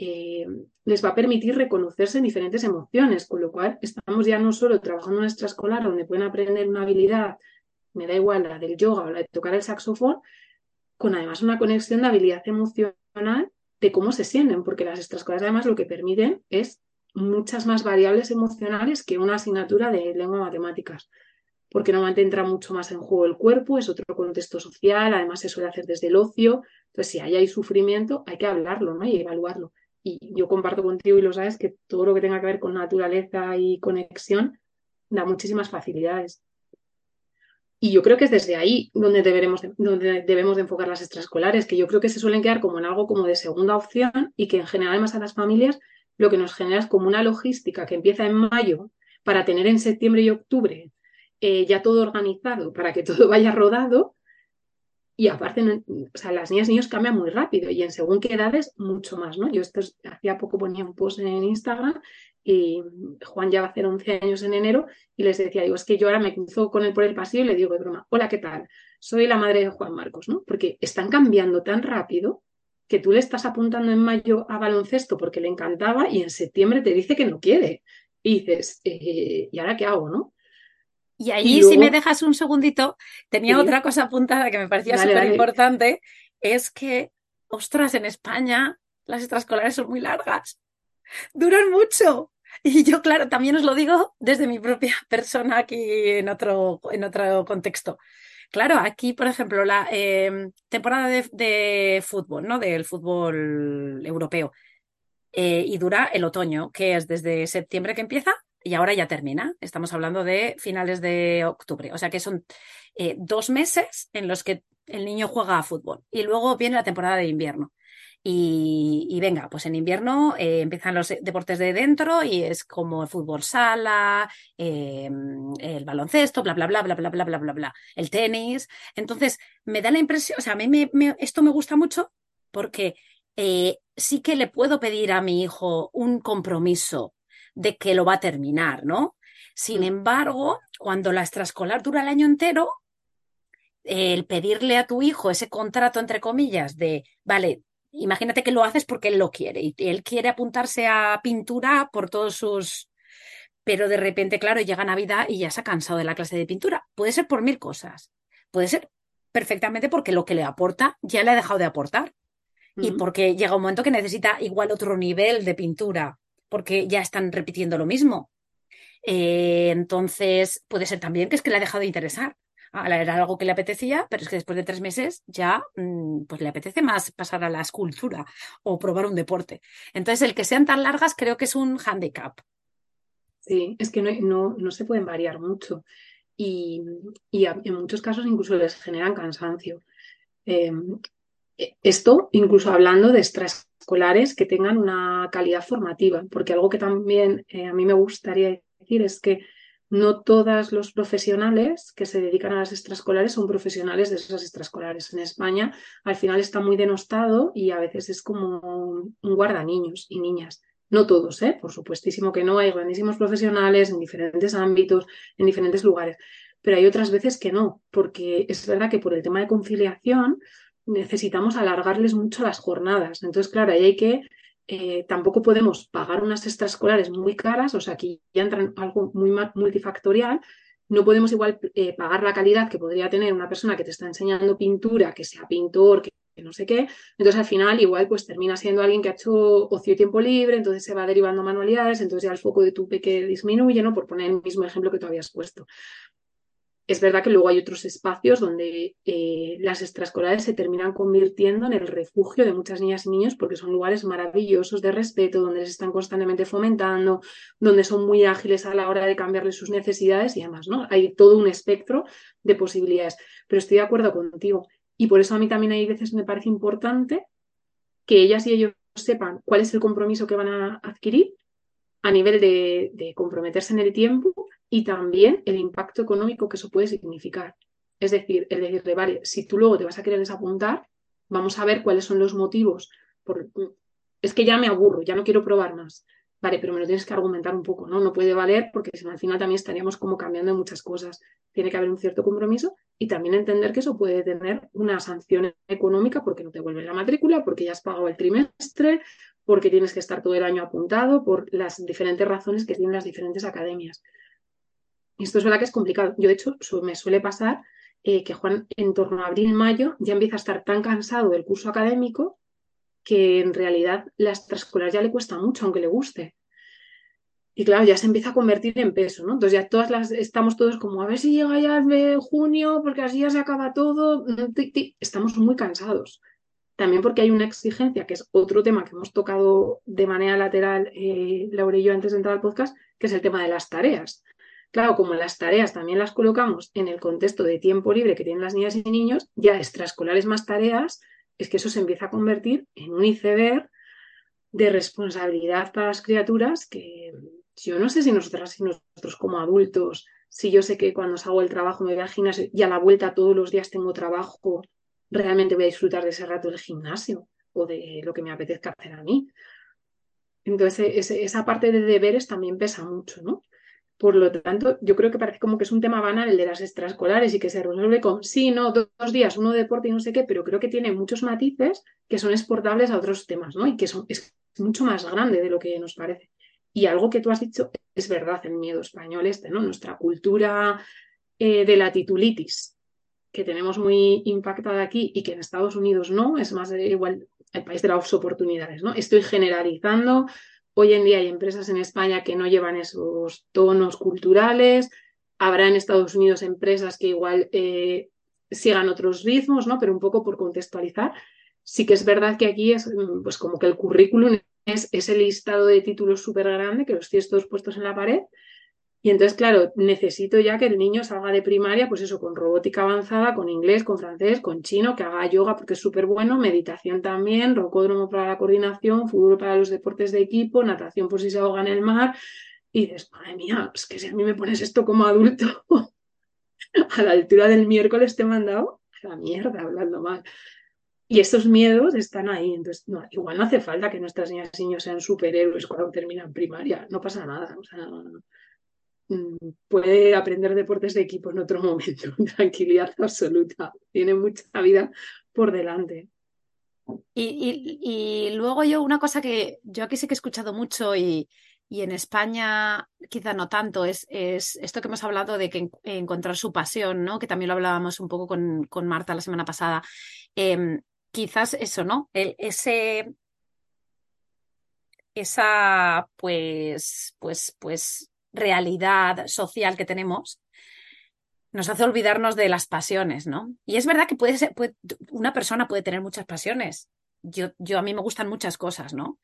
eh, les va a permitir reconocerse en diferentes emociones, con lo cual estamos ya no solo trabajando en un extraescolar donde pueden aprender una habilidad, me da igual la del yoga o la de tocar el saxofón, con además una conexión de habilidad emocional de cómo se sienten, porque las extraescolares además lo que permiten es muchas más variables emocionales que una asignatura de lengua matemáticas, porque normalmente entra mucho más en juego el cuerpo, es otro contexto social, además se suele hacer desde el ocio, entonces si hay, sufrimiento hay que hablarlo ¿no? y evaluarlo. Y yo comparto contigo y lo sabes que todo lo que tenga que ver con naturaleza y conexión da muchísimas facilidades. Y yo creo que es desde ahí donde, deberemos, donde debemos de enfocar las extraescolares, que yo creo que se suelen quedar como en algo como de segunda opción y que en general además a las familias lo que nos genera es como una logística que empieza en mayo para tener en septiembre y octubre eh, ya todo organizado para que todo vaya rodado. Y aparte, o sea, las niñas y niños cambian muy rápido y en según qué edades, mucho más, ¿no? Yo esto hacía poco ponía un post en Instagram y Juan ya va a hacer 11 años en enero y les decía, digo, es que yo ahora me cruzo con él por el pasillo y le digo de broma, hola, ¿qué tal? Soy la madre de Juan Marcos, ¿no? Porque están cambiando tan rápido que tú le estás apuntando en mayo a baloncesto porque le encantaba y en septiembre te dice que no quiere. Y dices, eh, ¿y ahora qué hago, no?
Y ahí, si me dejas un segundito, tenía otra cosa apuntada que me parecía súper importante, es que, ostras, en España las extraescolares son muy largas duran mucho. Y yo, claro, también os lo digo desde mi propia persona aquí en otro, en otro contexto. Claro, aquí, por ejemplo, la em, temporada de, fútbol, ¿no? Del fútbol europeo. Eh, y dura el otoño, que es desde septiembre que empieza y ahora ya termina. Estamos hablando de finales de octubre. O sea que son eh, dos meses en los que el niño juega a fútbol. Y luego viene la temporada de invierno. Y, venga, pues en invierno eh, empiezan los deportes de dentro y es como el fútbol sala, em, el baloncesto, bla, bla, bla, bla, bla, bla, bla, bla, bla, el tenis. Entonces, me da la impresión, o sea, a mí me, esto me gusta mucho porque eh, sí que le puedo pedir a mi hijo un compromiso de que lo va a terminar, ¿no? Sin mm. embargo, cuando la extraescolar dura el año entero, el pedirle a tu hijo ese contrato, entre comillas, de, vale, imagínate que lo haces porque él lo quiere y él quiere apuntarse a pintura por todos sus... Pero de repente, claro, llega Navidad y ya se ha cansado de la clase de pintura. Puede ser por mil cosas. Puede ser perfectamente porque lo que le aporta ya le ha dejado de aportar. Y porque llega un momento que necesita igual otro nivel de pintura, porque ya están repitiendo lo mismo. Eh, entonces, puede ser también que es que le ha dejado de interesar era algo que le apetecía, pero es que después de tres meses ya mm, pues le apetece más pasar a la escultura o probar un deporte. Entonces, el que sean tan largas creo que es un handicap.
Sí, es que no, no, se pueden variar mucho y, en muchos casos incluso les generan cansancio. Em, e, esto incluso hablando de extraescolares que tengan una calidad formativa, porque algo que también eh, a mí me gustaría decir es que no todos los profesionales que se dedican a las extraescolares son profesionales de esas extraescolares. En España al final está muy denostado y a veces es como un guarda niños y niñas. No todos, ¿eh? por supuestísimo que no, hay grandísimos profesionales en diferentes ámbitos, en diferentes lugares, pero hay otras veces que no, porque es verdad que por el tema de conciliación necesitamos alargarles mucho las jornadas. Entonces, claro, ahí hay que eh, tampoco podemos pagar unas extraescolares muy caras, o sea, aquí ya entra algo muy multifactorial. No podemos igual eh, pagar la calidad que podría tener una persona que te está enseñando pintura, que sea pintor, que, no sé qué. Entonces, al final, igual, pues termina siendo alguien que ha hecho ocio y tiempo libre, entonces se va derivando manualidades, entonces ya el foco de tu peque disminuye, ¿no? Por poner el mismo ejemplo que tú habías puesto. Es verdad que luego hay otros espacios donde eh, las extraescolares se terminan convirtiendo en el refugio de muchas niñas y niños porque son lugares maravillosos de respeto, donde les están constantemente fomentando, donde son muy ágiles a la hora de cambiarles sus necesidades y además, ¿no? Hay todo un espectro de posibilidades. Pero estoy de acuerdo contigo. Y por eso a mí también hay veces me parece importante que ellas y ellos sepan cuál es el compromiso que van a adquirir a nivel de comprometerse en el tiempo y también el impacto económico que eso puede significar. Es decir, el decirle, vale, si tú luego te vas a querer desapuntar, vamos a ver cuáles son los motivos. Es que ya me aburro, ya no quiero probar más. Vale, pero me lo tienes que argumentar un poco, ¿no? No puede valer porque si no, al final también estaríamos como cambiando muchas cosas. Tiene que haber un cierto compromiso y también entender que eso puede tener una sanción económica porque no te vuelve la matrícula, porque ya has pagado el trimestre, porque tienes que estar todo el año apuntado por las diferentes razones que tienen las diferentes academias. Esto es verdad que es complicado. Yo, de hecho, me suele pasar eh, que Juan en torno a abril-mayo ya empieza a estar tan cansado del curso académico que en realidad la extraescolar ya le cuesta mucho, aunque le guste. Y claro, ya se empieza a convertir en peso, ¿no? Entonces ya todas las, estamos todos como, a ver si llega ya el junio, porque así ya se acaba todo. Estamos muy cansados. También porque hay una exigencia, que es otro tema que hemos tocado de manera lateral, eh, Laura y yo, antes de entrar al podcast, que es el tema de las tareas. Claro, como las tareas también las colocamos en el contexto de tiempo libre que tienen las niñas y niños, ya extraescolares más tareas, es que eso se empieza a convertir en un iceberg de responsabilidad para las criaturas que yo no sé si nosotras y nosotros como adultos, si yo sé que cuando salgo del trabajo me voy al gimnasio y a la vuelta todos los días tengo trabajo, realmente voy a disfrutar de ese rato del gimnasio o de lo que me apetezca hacer a mí. Entonces, esa parte de deberes también pesa mucho, ¿no? Por lo tanto, yo creo que parece como que es un tema banal el de las extraescolares y que se resuelve con sí, no, dos, días, uno deporte y no sé qué, pero creo que tiene muchos matices que son exportables a otros temas, ¿no? Y que son, es mucho más grande de lo que nos parece. Y algo que tú has dicho es verdad, el miedo español este, ¿no? Nuestra cultura eh, de la titulitis, que tenemos muy impactada aquí y que en Estados Unidos no, es más igual el país de las oportunidades, ¿no? Estoy generalizando, Hoy en día hay empresas en España que no llevan esos tonos culturales. Habrá en Estados Unidos empresas que igual eh, sigan otros ritmos, ¿no? Pero un poco por contextualizar. Sí que es verdad que aquí es mm, pues como que el currículum es ese listado de títulos súper grande que los tienes todos puestos en la pared y entonces, claro, necesito ya que el niño salga de primaria, pues eso, con robótica avanzada, con inglés, con francés, con chino, que haga yoga porque es súper bueno, meditación también, rocódromo para la coordinación, fútbol para los deportes de equipo, natación por si se ahoga en el mar. Y dices, madre mía, es que si a mí me pones esto como adulto, a la altura del miércoles te he mandado la mierda hablando mal. Y estos miedos están ahí. Entonces, igual no hace falta que nuestras niñas y niños sean superhéroes cuando terminan primaria. No pasa nada. O sea, puede aprender deportes de equipo en otro momento, tranquilidad absoluta, tiene mucha vida por delante.
Y, luego yo una cosa que yo aquí sí que he escuchado mucho y, en España quizá no tanto, es, es, esto que hemos hablado de que encontrar su pasión, ¿no? que también lo hablábamos un poco con, con Marta la semana pasada. Em, quizás eso, ¿no? El, ese, esa, pues, pues, pues, realidad social que tenemos, nos hace olvidarnos de las pasiones, ¿no? Y es verdad que puede ser, una persona puede tener muchas pasiones. Yo, yo a mí me gustan muchas cosas, ¿no?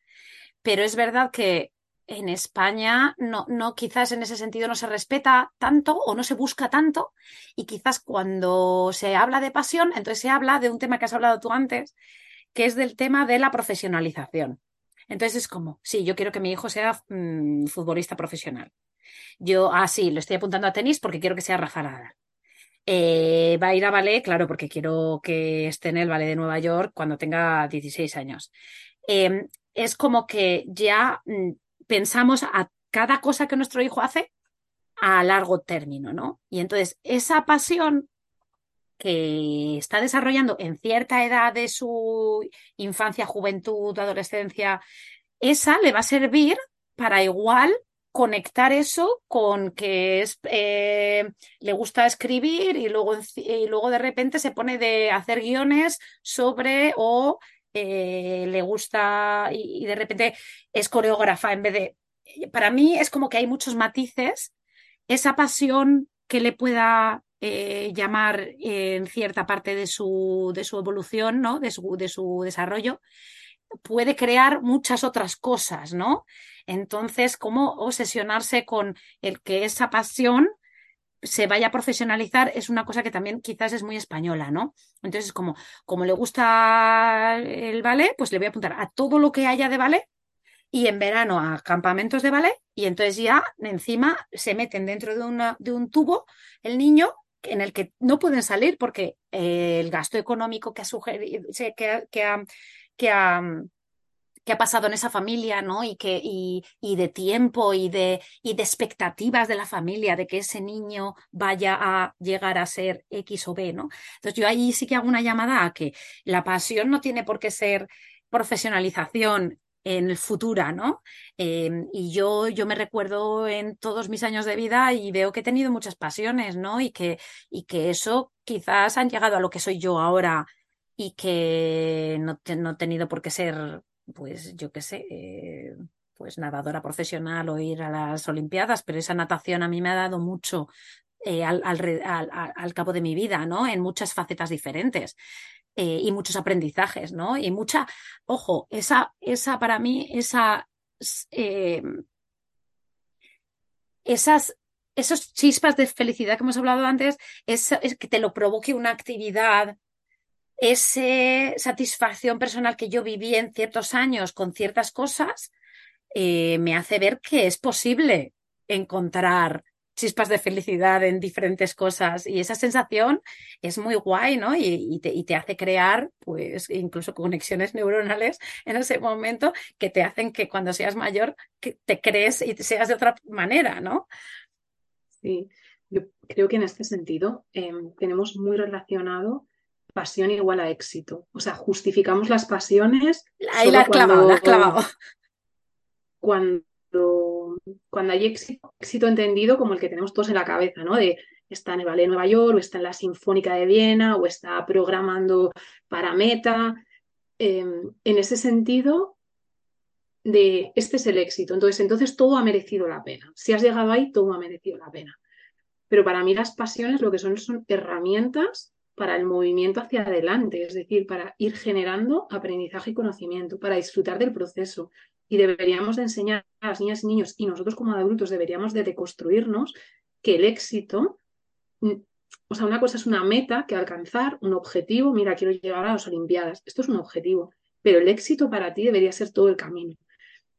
Pero es verdad que en España no, no, quizás en ese sentido no se respeta tanto o no se busca tanto. Y quizás cuando se habla de pasión, entonces se habla de un tema que has hablado tú antes, que es del tema de la profesionalización. Entonces es como, sí, yo quiero que mi hijo sea mm, futbolista profesional. Yo, ah, sí, lo estoy apuntando a tenis porque quiero que sea Rafa. Eh, va a ir a ballet, claro, porque quiero que esté en el ballet de Nueva York cuando tenga 16 años. Em, es como que ya mm, pensamos a cada cosa que nuestro hijo hace a largo término, ¿no? Y entonces esa pasión que está desarrollando en cierta edad de su infancia, juventud, adolescencia, esa le va a servir para igual conectar eso con que es, eh, le gusta escribir y luego, y luego de repente se pone de hacer guiones sobre o eh, le gusta y, de repente es coreógrafa en vez de... Para mí es como que hay muchos matices, esa pasión que le pueda eh, llamar en cierta parte de su, de su evolución, ¿no? de, su, de su desarrollo, puede crear muchas otras cosas, ¿no? Entonces, ¿cómo obsesionarse con el que esa pasión se vaya a profesionalizar es una cosa que también quizás es muy española, ¿no? Entonces, como, como le gusta el ballet, pues le voy a apuntar a todo lo que haya de ballet y en verano a campamentos de ballet y entonces ya encima se meten dentro de, de un tubo el niño en el que no pueden salir porque el gasto económico que ha, sugerido, que, que, ha, que ha, que ha pasado en esa familia, ¿no? Y, que, y, y de tiempo y de, y de expectativas de la familia, de que ese niño vaya a llegar a ser X o B, ¿no? Entonces yo ahí sí que hago una llamada a que la pasión no tiene por qué ser profesionalización en el futuro, ¿no? Em, y yo, yo me recuerdo en todos mis años de vida y veo que he tenido muchas pasiones, ¿no? Y que, y que eso quizás han llegado a lo que soy yo ahora y que no, no he tenido por qué ser, pues yo qué sé, eh, pues nadadora profesional o ir a las Olimpiadas, pero esa natación a mí me ha dado mucho eh, al, al, cabo de mi vida, ¿no? En muchas facetas diferentes. Eh, y muchos aprendizajes, ¿no? Y mucha, ojo, esa, esa para mí, esa, eh, esas, esos chispas de felicidad que hemos hablado antes, es, es que te lo provoque una actividad, esa satisfacción personal que yo viví en ciertos años con ciertas cosas, eh, me hace ver que es posible encontrar chispas de felicidad en diferentes cosas y esa sensación es muy guay, ¿no? Y, te, hace crear, pues, incluso conexiones neuronales en ese momento que te hacen que cuando seas mayor te crees y seas de otra manera, ¿no?
Sí, yo creo que en este sentido em, tenemos muy relacionado pasión igual a éxito. O sea, justificamos las pasiones.
Ahí la has clavado, la has clavado
cuando, cuando hay éxito, éxito entendido como el que tenemos todos en la cabeza, ¿no? De está en el Ballet de Nueva York, o está en la Sinfónica de Viena, o está programando para Meta. Em, en ese sentido, de este es el éxito. Entonces, entonces todo ha merecido la pena. Si has llegado ahí, todo ha merecido la pena. Pero para mí las pasiones lo que son son herramientas para el movimiento hacia adelante, es decir, para ir generando aprendizaje y conocimiento, para disfrutar del proceso, y deberíamos de enseñar a las niñas y niños y nosotros como adultos deberíamos de deconstruirnos que el éxito, mm, o sea, una cosa es una meta que alcanzar, un objetivo, mira, quiero llegar a las Olimpiadas, esto es un objetivo, pero el éxito para ti debería ser todo el camino.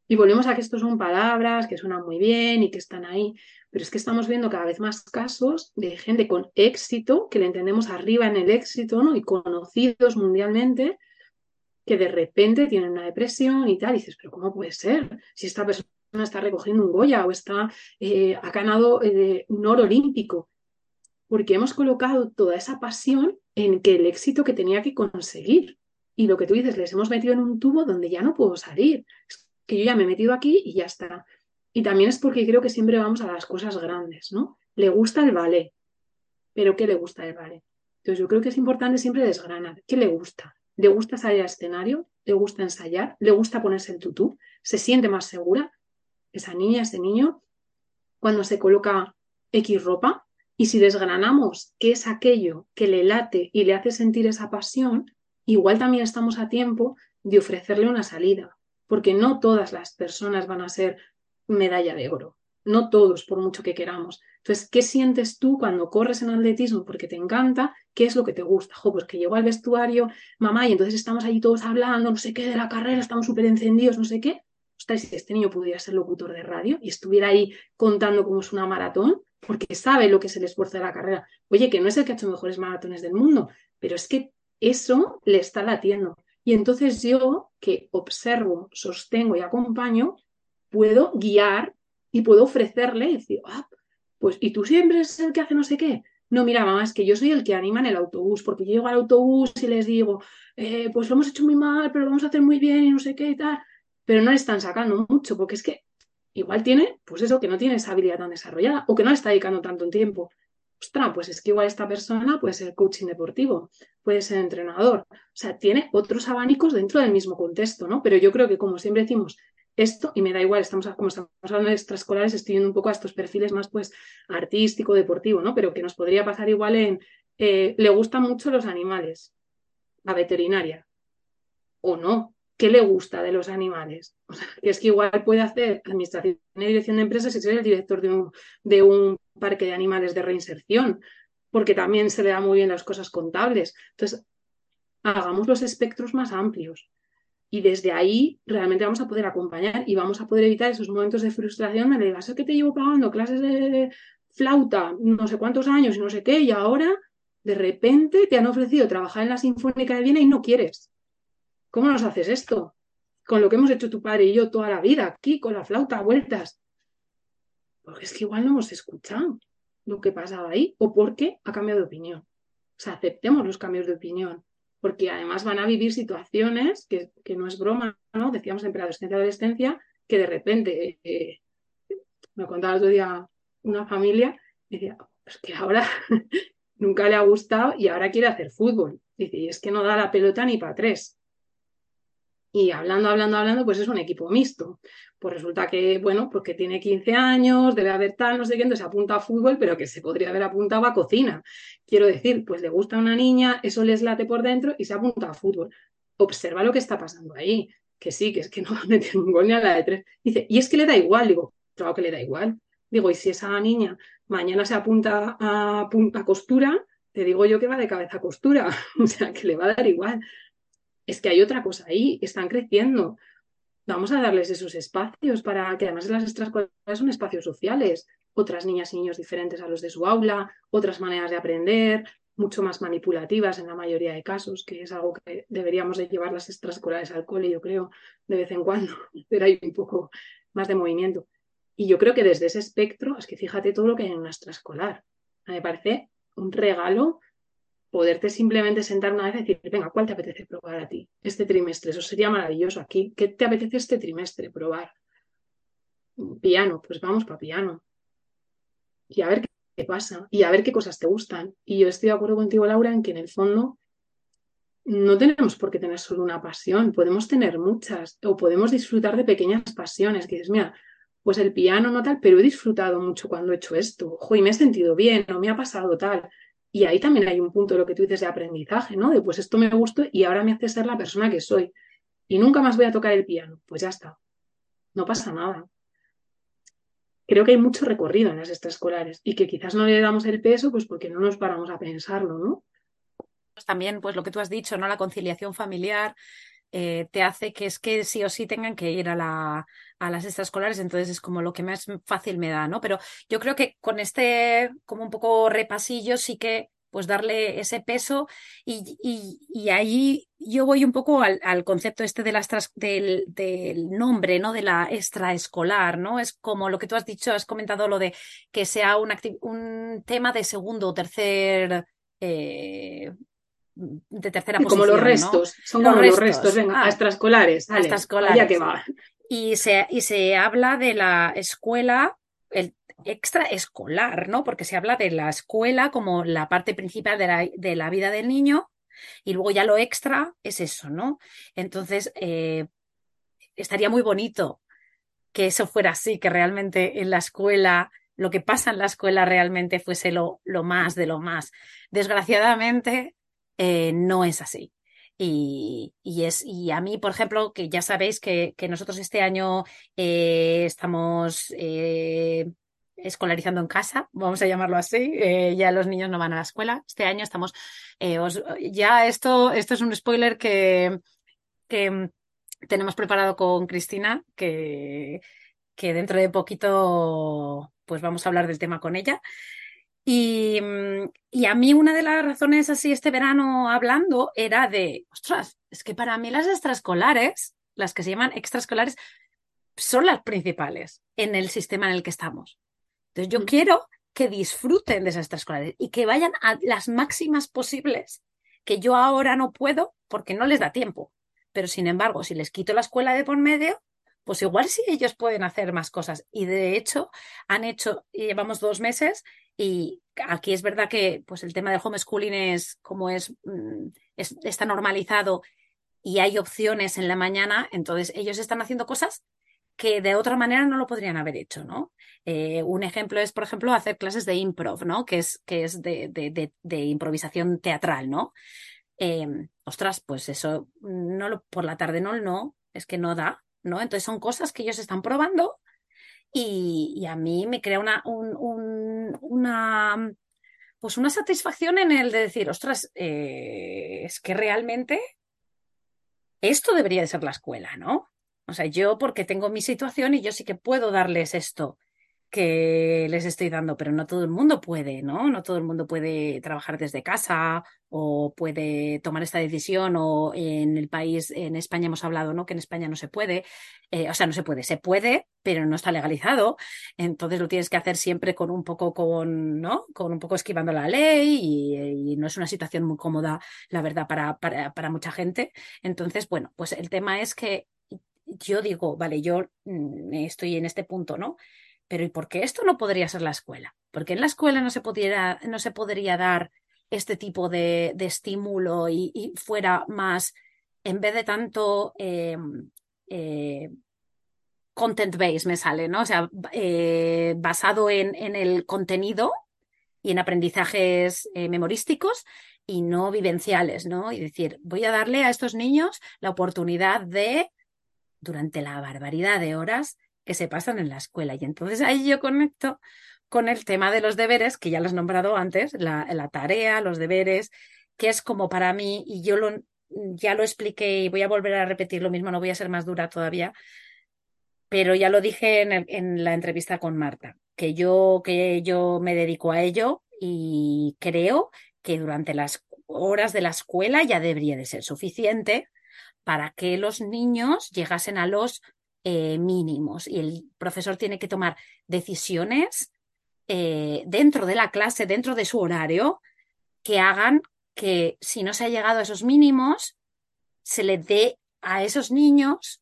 Y volvemos a que esto son palabras que suenan muy bien y que están ahí, pero es que estamos viendo cada vez más casos de gente con éxito, que le entendemos arriba en el éxito, ¿no? Y conocidos mundialmente, que de repente tienen una depresión y tal, dices, pero ¿cómo puede ser? Si esta persona está recogiendo un Goya o está, eh, ha ganado eh, un oro olímpico, porque hemos colocado toda esa pasión en que el éxito que tenía que conseguir. Y lo que tú dices, les hemos metido en un tubo donde ya no puedo salir. Es que yo ya me he metido aquí y ya está. Y también es porque creo que siempre vamos a las cosas grandes, ¿no? Le gusta el ballet, pero ¿qué le gusta el ballet? Entonces yo creo que es importante siempre desgranar. ¿Qué le gusta? le gusta salir al escenario, le gusta ensayar, le gusta ponerse el tutú, se siente más segura, esa niña, ese niño, cuando se coloca X ropa. Y si desgranamos qué es aquello que le late y le hace sentir esa pasión, igual también estamos a tiempo de ofrecerle una salida, porque no todas las personas van a ser medalla de oro, no todos, por mucho que queramos. Entonces, ¿qué sientes tú cuando corres en atletismo porque te encanta? ¿Qué es lo que te gusta? Jo, pues que llego al vestuario, mamá, y entonces estamos allí todos hablando, no sé qué, de la carrera, estamos súper encendidos, no sé qué. Ostras, si este niño pudiera ser locutor de radio y estuviera ahí contando cómo es una maratón, porque sabe lo que es el esfuerzo de la carrera. Oye, que no es el que ha hecho mejores maratones del mundo, pero es que eso le está latiendo. Y entonces yo, que observo, sostengo y acompaño, puedo guiar y puedo ofrecerle decir, ah, pues, ¿y tú siempre es el que hace no sé qué? No, mira, mamá, es que yo soy el que anima en el autobús, porque yo llego al autobús y les digo, eh, pues lo hemos hecho muy mal, pero lo vamos a hacer muy bien y no sé qué y tal. Pero no le están sacando mucho, porque es que igual tiene, pues eso, que no tiene esa habilidad tan desarrollada o que no le está dedicando tanto tiempo. Ostras, pues es que igual esta persona puede ser coaching deportivo, puede ser entrenador, o sea, tiene otros abanicos dentro del mismo contexto, ¿no? Pero yo creo que, como siempre decimos, esto, y me da igual, estamos, como estamos hablando de extraescolares, estoy viendo un poco a estos perfiles más pues artístico, deportivo, ¿no? Pero que nos podría pasar igual en, eh, le gustan mucho los animales, la veterinaria, o no, ¿qué le gusta de los animales? O sea, que es que igual puede hacer administración y dirección de empresas y ser el director de un, de parque de animales de reinserción, porque también se le da muy bien las cosas contables. Entonces, hagamos los espectros más amplios y desde ahí realmente vamos a poder acompañar y vamos a poder evitar esos momentos de frustración me digas, es que te llevo pagando clases de flauta no sé cuántos años y no sé qué, y ahora de repente te han ofrecido trabajar en la Sinfónica de Viena y no quieres. ¿Cómo nos haces esto? Con lo que hemos hecho tu padre y yo toda la vida, aquí, con la flauta vueltas. Porque es que igual no hemos escuchado lo que pasaba ahí o porque ha cambiado de opinión. O sea, aceptemos los cambios de opinión porque además van a vivir situaciones que, que no es broma, ¿no? Decíamos en preadolescencia adolescencia, que de repente, eh, me contaba el otro día una familia, decía, es que ahora nunca le ha gustado y ahora quiere hacer fútbol. Dice, y es que no da la pelota ni para tres. Y hablando, hablando, hablando, pues es un equipo mixto. Pues resulta que, bueno, porque tiene 15 años, debe haber tal, no sé qué, entonces apunta a fútbol, pero que se podría haber apuntado a cocina. Quiero decir, pues le gusta a una niña, eso les late por dentro y se apunta a fútbol. Observa lo que está pasando ahí. Que sí, que es que no mete un gol ni a la de tres. Dice, y es que le da igual. Digo, claro que le da igual. Digo, y si esa niña mañana se apunta a, a costura, te digo yo que va de cabeza a costura. o sea, que le va a dar igual es que hay otra cosa ahí, están creciendo. Vamos a darles esos espacios para que además las extraescolares son espacios sociales, otras niñas y niños diferentes a los de su aula, otras maneras de aprender, mucho más manipulativas en la mayoría de casos, que es algo que deberíamos de llevar las extraescolares al cole, yo creo, de vez en cuando, pero hay un poco más de movimiento. Y yo creo que desde ese espectro, es que fíjate todo lo que hay en una extraescolar. Me parece un regalo poderte simplemente sentar una vez y decir, venga, ¿cuál te apetece probar a ti este trimestre? Eso sería maravilloso aquí. ¿Qué te apetece este trimestre probar? Piano, pues vamos para piano. Y a ver qué pasa y a ver qué cosas te gustan. Y yo estoy de acuerdo contigo, Laura, en que en el fondo no tenemos por qué tener solo una pasión, podemos tener muchas o podemos disfrutar de pequeñas pasiones, que dices, mira, pues el piano no tal, pero he disfrutado mucho cuando he hecho esto, ojo, me he sentido bien, o me ha pasado tal. Y ahí también hay un punto de lo que tú dices de aprendizaje, ¿no? De pues esto me gustó y ahora me hace ser la persona que soy. Y nunca más voy a tocar el piano. Pues ya está. No pasa nada. Creo que hay mucho recorrido en las extraescolares y que quizás no le damos el peso pues porque no nos paramos a pensarlo, ¿no?
Pues también, pues lo que tú has dicho, ¿no? La conciliación familiar, eh, te hace que es que sí o sí tengan que ir a, la, a las extraescolares, entonces es como lo que más fácil me da, ¿no? Pero yo creo que con este como un poco repasillo sí que pues darle ese peso y, y, ahí yo voy un poco al, al concepto este de las del, del, nombre, ¿no? De la extraescolar, ¿no? Es como lo que tú has dicho, has comentado lo de que sea un, un tema de segundo o tercer eh, de tercera posición.
Como los restos, son como los restos, venga, ah, extraescolares, extraescolares. que va.
Y se, y se habla de la escuela, el extraescolar, ¿no? Porque se habla de la escuela como la parte principal de la, de la vida del niño y luego ya lo extra es eso, ¿no? Entonces, eh, estaría muy bonito que eso fuera así, que realmente en la escuela lo que pasa en la escuela realmente fuese lo, lo más de lo más. Desgraciadamente, eh, no es así. Y, es, y a mí, por ejemplo, que ya sabéis que, nosotros este año eh, estamos eh, escolarizando en casa, vamos a llamarlo así, ya los niños no van a la escuela. Este año estamos, ya esto, esto es un spoiler que, que tenemos preparado con Cristina, que, que dentro de poquito pues vamos a hablar del tema con ella. Mm, y, a mí una de las razones así este verano hablando era de, ostras, es que para mí las extraescolares, las que se llaman extraescolares, son las principales en el sistema en el que estamos. Entonces yo mm. quiero que disfruten de esas extraescolares y que vayan a las máximas posibles, que yo ahora no puedo porque no les da tiempo. Pero sin embargo, si les quito la escuela de por medio, pues igual sí ellos pueden hacer más cosas. Y de hecho, han hecho, llevamos dos meses y aquí es verdad que pues el tema del homeschooling es como es, mm, está normalizado y hay opciones en la mañana, entonces ellos están haciendo cosas que de otra manera no lo podrían haber hecho, ¿no? Eh, un ejemplo es, por ejemplo, hacer clases de improv, ¿no? Que es, que es de, de, de, improvisación teatral, ¿no? Em, ostras, pues eso no lo, por la tarde no, no, es que no da, ¿no? Entonces son cosas que ellos están probando y, a mí me crea una, una, pues una satisfacción en el de decir, ostras, eh, es que realmente esto debería de ser la escuela, ¿no? O sea, yo porque tengo mi situación y yo sí que puedo darles esto. Que les estoy dando, pero no todo el mundo puede, ¿no? No todo el mundo puede trabajar desde casa o puede tomar esta decisión o en el país, en España hemos hablado, ¿no? Que en España no se puede, eh, o sea, no se puede, se puede, pero no está legalizado, entonces lo tienes que hacer siempre con un poco, con, ¿no? Con un poco esquivando la ley y, y no es una situación muy cómoda, la verdad, para, para, para mucha gente. Entonces, bueno, pues el tema es que yo digo, vale, yo mm, estoy en este punto, ¿no? Pero ¿y por qué esto no podría ser la escuela? Porque en la escuela no se, no se podría dar este tipo de, estímulo y, fuera más, en vez de tanto eh, eh, content based me sale, ¿no? O sea, eh, basado en, en, el contenido y en aprendizajes eh, memorísticos y no vivenciales, ¿no? Y decir, voy a darle a estos niños la oportunidad de, durante la barbaridad de horas, que se pasan en la escuela. Y entonces ahí yo conecto con el tema de los deberes, que ya lo has nombrado antes, la, tarea, los deberes, que es como para mí, y yo lo, ya lo expliqué y voy a volver a repetir lo mismo, no voy a ser más dura todavía, pero ya lo dije en, en la entrevista con Marta, que yo, que yo me dedico a ello y creo que durante las horas de la escuela ya debería de ser suficiente para que los niños llegasen a los eh, mínimos y el profesor tiene que tomar decisiones eh, dentro de la clase, dentro de su horario, que hagan que si no se ha llegado a esos mínimos, se le dé a esos niños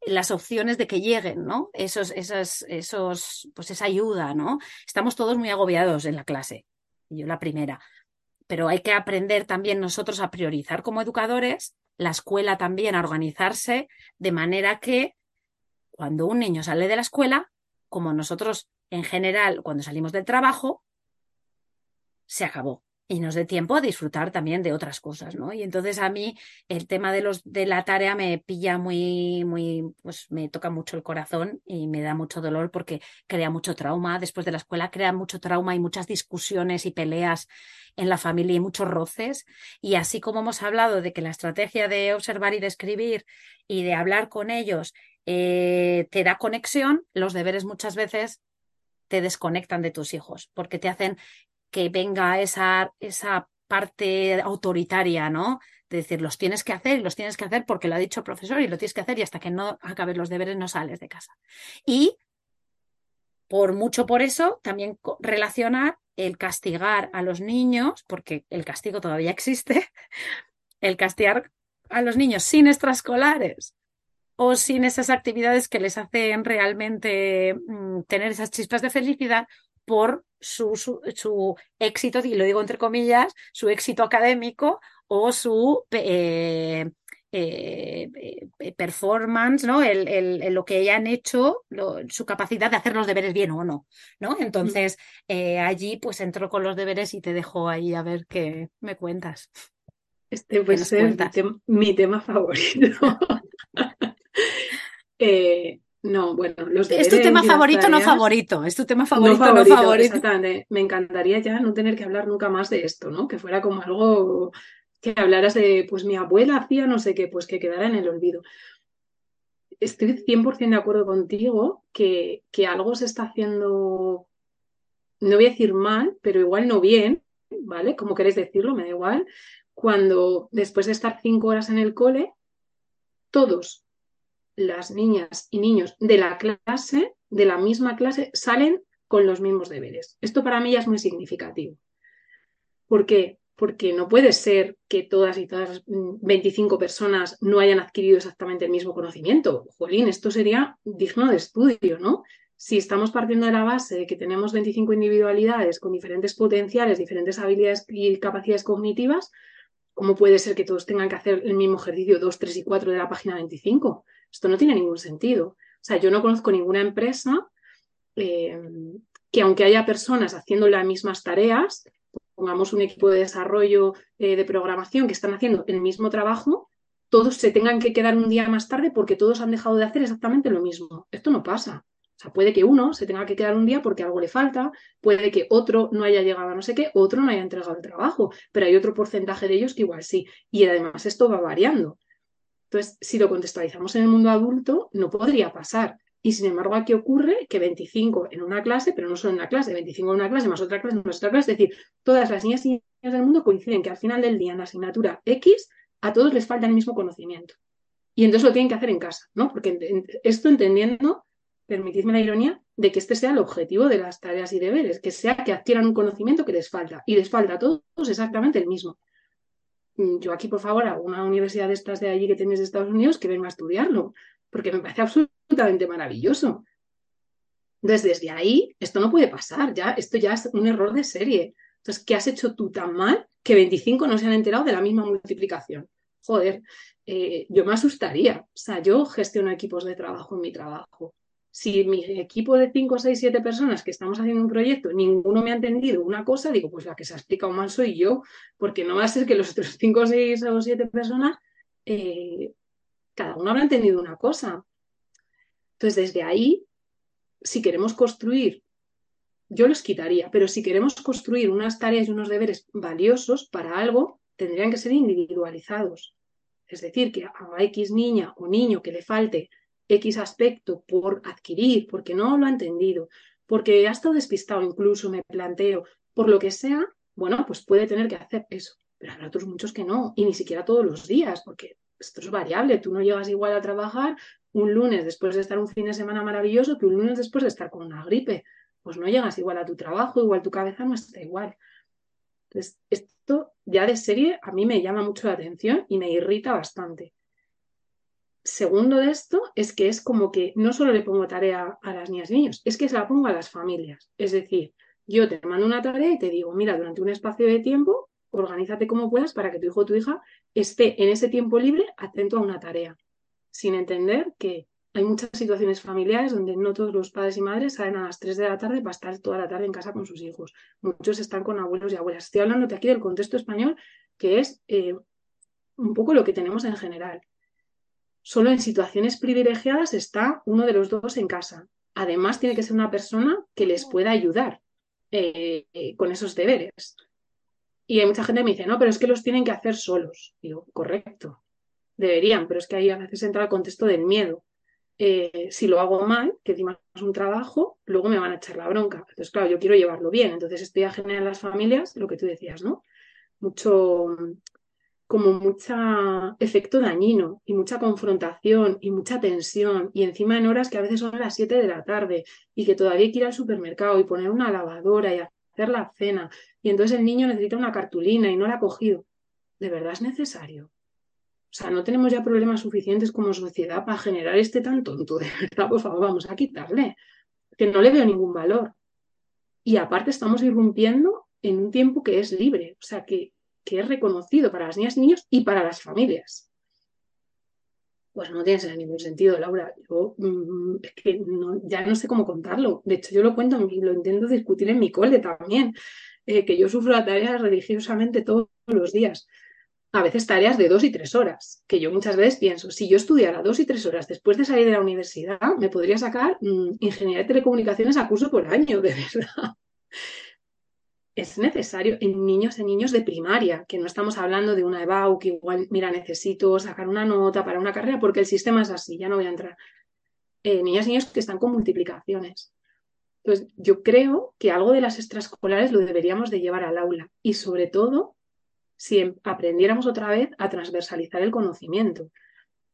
las opciones de que lleguen, ¿no? Esos, esos, esos, pues esa ayuda, ¿no? Estamos todos muy agobiados en la clase, yo la primera, pero hay que aprender también nosotros a priorizar como educadores, la escuela también a organizarse de manera que cuando un niño sale de la escuela, como nosotros en general cuando salimos del trabajo, se acabó. Y nos dé tiempo a disfrutar también de otras cosas, ¿no? Y entonces a mí el tema de los de la tarea me pilla muy muy pues me toca mucho el corazón y me da mucho dolor porque crea mucho trauma. Después de la escuela, crea mucho trauma y muchas discusiones y peleas en la familia y muchos roces. Y así como hemos hablado de que la estrategia de observar y de escribir y de hablar con ellos eh, te da conexión, los deberes muchas veces te desconectan de tus hijos porque te hacen que venga esa, esa parte autoritaria, ¿no? De decir, los tienes que hacer y los tienes que hacer porque lo ha dicho el profesor y lo tienes que hacer y hasta que no acabes los deberes no sales de casa. Y por mucho por eso, también relacionar el castigar a los niños, porque el castigo todavía existe, el castigar a los niños sin extraescolares o sin esas actividades que les hacen realmente mm, tener esas chispas de felicidad por su, su, su, éxito, y lo digo entre comillas, su éxito académico o su eh, eh, eh, performance, ¿no? El, el, lo que hayan hecho, lo, su capacidad de hacer los deberes bien o no, ¿no? Entonces, eh, allí pues entro con los deberes y te dejo ahí a ver qué me cuentas.
Este puede ser mi tema favorito. Eh, no, bueno, los
Es tu tema favorito, tareas, no favorito. Es tu tema favorito, no favorito. No favorito.
Exactamente. Me encantaría ya no tener que hablar nunca más de esto, ¿no? Que fuera como algo que hablaras de, pues mi abuela hacía no sé qué, pues que quedara en el olvido. Estoy 100% de acuerdo contigo que, que algo se está haciendo, no voy a decir mal, pero igual no bien, ¿vale? Como queréis decirlo, me da igual. Cuando después de estar cinco horas en el cole, todos las niñas y niños de la clase, de la misma clase, salen con los mismos deberes. Esto para mí ya es muy significativo. ¿Por qué? Porque no puede ser que todas y todas 25 personas no hayan adquirido exactamente el mismo conocimiento. Jolín, esto sería digno de estudio, ¿no? Si estamos partiendo de la base de que tenemos 25 individualidades con diferentes potenciales, diferentes habilidades y capacidades cognitivas, ¿cómo puede ser que todos tengan que hacer el mismo ejercicio 2, 3 y 4 de la página 25? Esto no tiene ningún sentido. O sea, yo no conozco ninguna empresa eh, que aunque haya personas haciendo las mismas tareas, pongamos un equipo de desarrollo eh, de programación que están haciendo el mismo trabajo, todos se tengan que quedar un día más tarde porque todos han dejado de hacer exactamente lo mismo. Esto no pasa. O sea, puede que uno se tenga que quedar un día porque algo le falta, puede que otro no haya llegado a no sé qué, otro no haya entregado el trabajo, pero hay otro porcentaje de ellos que igual sí. Y además esto va variando. Entonces, si lo contextualizamos en el mundo adulto, no podría pasar. Y sin embargo, aquí ocurre que 25 en una clase, pero no solo en una clase, 25 en una clase, más otra clase, más otra clase, es decir, todas las niñas y niños del mundo coinciden que al final del día en la asignatura X a todos les falta el mismo conocimiento. Y entonces lo tienen que hacer en casa, ¿no? Porque esto entendiendo, permitidme la ironía, de que este sea el objetivo de las tareas y deberes, que sea que adquieran un conocimiento que les falta. Y les falta a todos exactamente el mismo. Mm, yo aquí, por favor, a una universidad de estas de allí que tenéis de Estados Unidos, que venga a estudiarlo, porque me parece absolutamente maravilloso. Entonces, desde ahí, esto no puede pasar, ya, esto ya es un error de serie. Entonces, ¿qué has hecho tú tan mal que 25 no se han enterado de la misma multiplicación? Joder, eh, yo me asustaría. O sea, yo gestiono equipos de trabajo en mi trabajo. Si mi equipo de 5, 6, 7 personas que estamos haciendo un proyecto, ninguno me ha entendido una cosa, digo, pues la que se ha explicado mal soy yo, porque no va a ser que los otros 5, 6 o 7 personas, eh, cada uno habrá entendido una cosa. Entonces, desde ahí, si queremos construir yo los quitaría, pero si queremos construir unas tareas y unos deberes valiosos para algo, tendrían que ser individualizados. Es decir, que a X niña o niño que le falte X aspecto por adquirir, porque no lo ha entendido, porque ha estado despistado incluso, me planteo, por lo que sea, bueno, pues puede tener que hacer eso. Pero habrá otros muchos que no, y ni siquiera todos los días, porque esto es variable. Tú no llegas igual a trabajar un lunes después de estar un fin de semana maravilloso que un lunes después de estar con una gripe pues no llegas igual a tu trabajo, igual tu cabeza no está igual. Entonces, esto ya de serie a mí me llama mucho la atención y me irrita bastante. Segundo de esto es que es como que no solo le pongo tarea a las niñas y niños, es que se la pongo a las familias. Es decir, yo te mando una tarea y te digo, mira, durante un espacio de tiempo, organízate como puedas para que tu hijo o tu hija esté en ese tiempo libre atento a una tarea, sin entender que hay muchas situaciones familiares donde no todos los padres y madres salen a las 3 de la tarde para estar toda la tarde en casa con sus hijos. Muchos están con abuelos y abuelas. Estoy hablando de aquí del contexto español, que es eh, un poco lo que tenemos en general. Solo en situaciones privilegiadas está uno de los dos en casa. Además, tiene que ser una persona que les pueda ayudar eh, eh, con esos deberes. Y hay mucha gente que me dice, no, pero es que los tienen que hacer solos. Digo, correcto, deberían, pero es que ahí a veces entra el contexto del miedo eh, si lo hago mal, que encima es un trabajo, luego me van a echar la bronca. Entonces, claro, yo quiero llevarlo bien. Entonces, esto ya genera en las familias lo que tú decías, ¿no? Mucho, como mucho efecto dañino y mucha confrontación y mucha tensión y encima en horas que a veces son las 7 de la tarde y que todavía hay que ir al supermercado y poner una lavadora y hacer la cena y entonces el niño necesita una cartulina y no la ha cogido. ¿De verdad es necesario? O sea, no tenemos ya problemas suficientes como sociedad para generar este tan tonto. De verdad, por favor, vamos a quitarle. Que no le veo ningún valor. Y aparte estamos irrumpiendo en un tiempo que es libre, o sea, que, que es reconocido para las niñas y niños y para las familias. Pues no tiene ningún sentido, Laura. Yo mm, es que ya no sé cómo contarlo. De hecho, yo lo cuento y lo intento discutir en mi cole también, eh, que yo sufro la tarea religiosamente todos los días a veces tareas de dos y tres horas, que yo muchas veces pienso, si yo estudiara dos y tres horas después de salir de la universidad, me podría sacar mm, ingeniería de telecomunicaciones a curso por año, de verdad. Es necesario en niños, en niños de primaria, que no estamos hablando de una EBAU, que igual, mira, necesito sacar una nota para una carrera porque el sistema es así, ya no voy a entrar. Eh, niños y niños que están con multiplicaciones. Pues yo creo que algo de las extraescolares lo deberíamos de llevar al aula y sobre todo si em, aprendiéramos otra vez a transversalizar el conocimiento.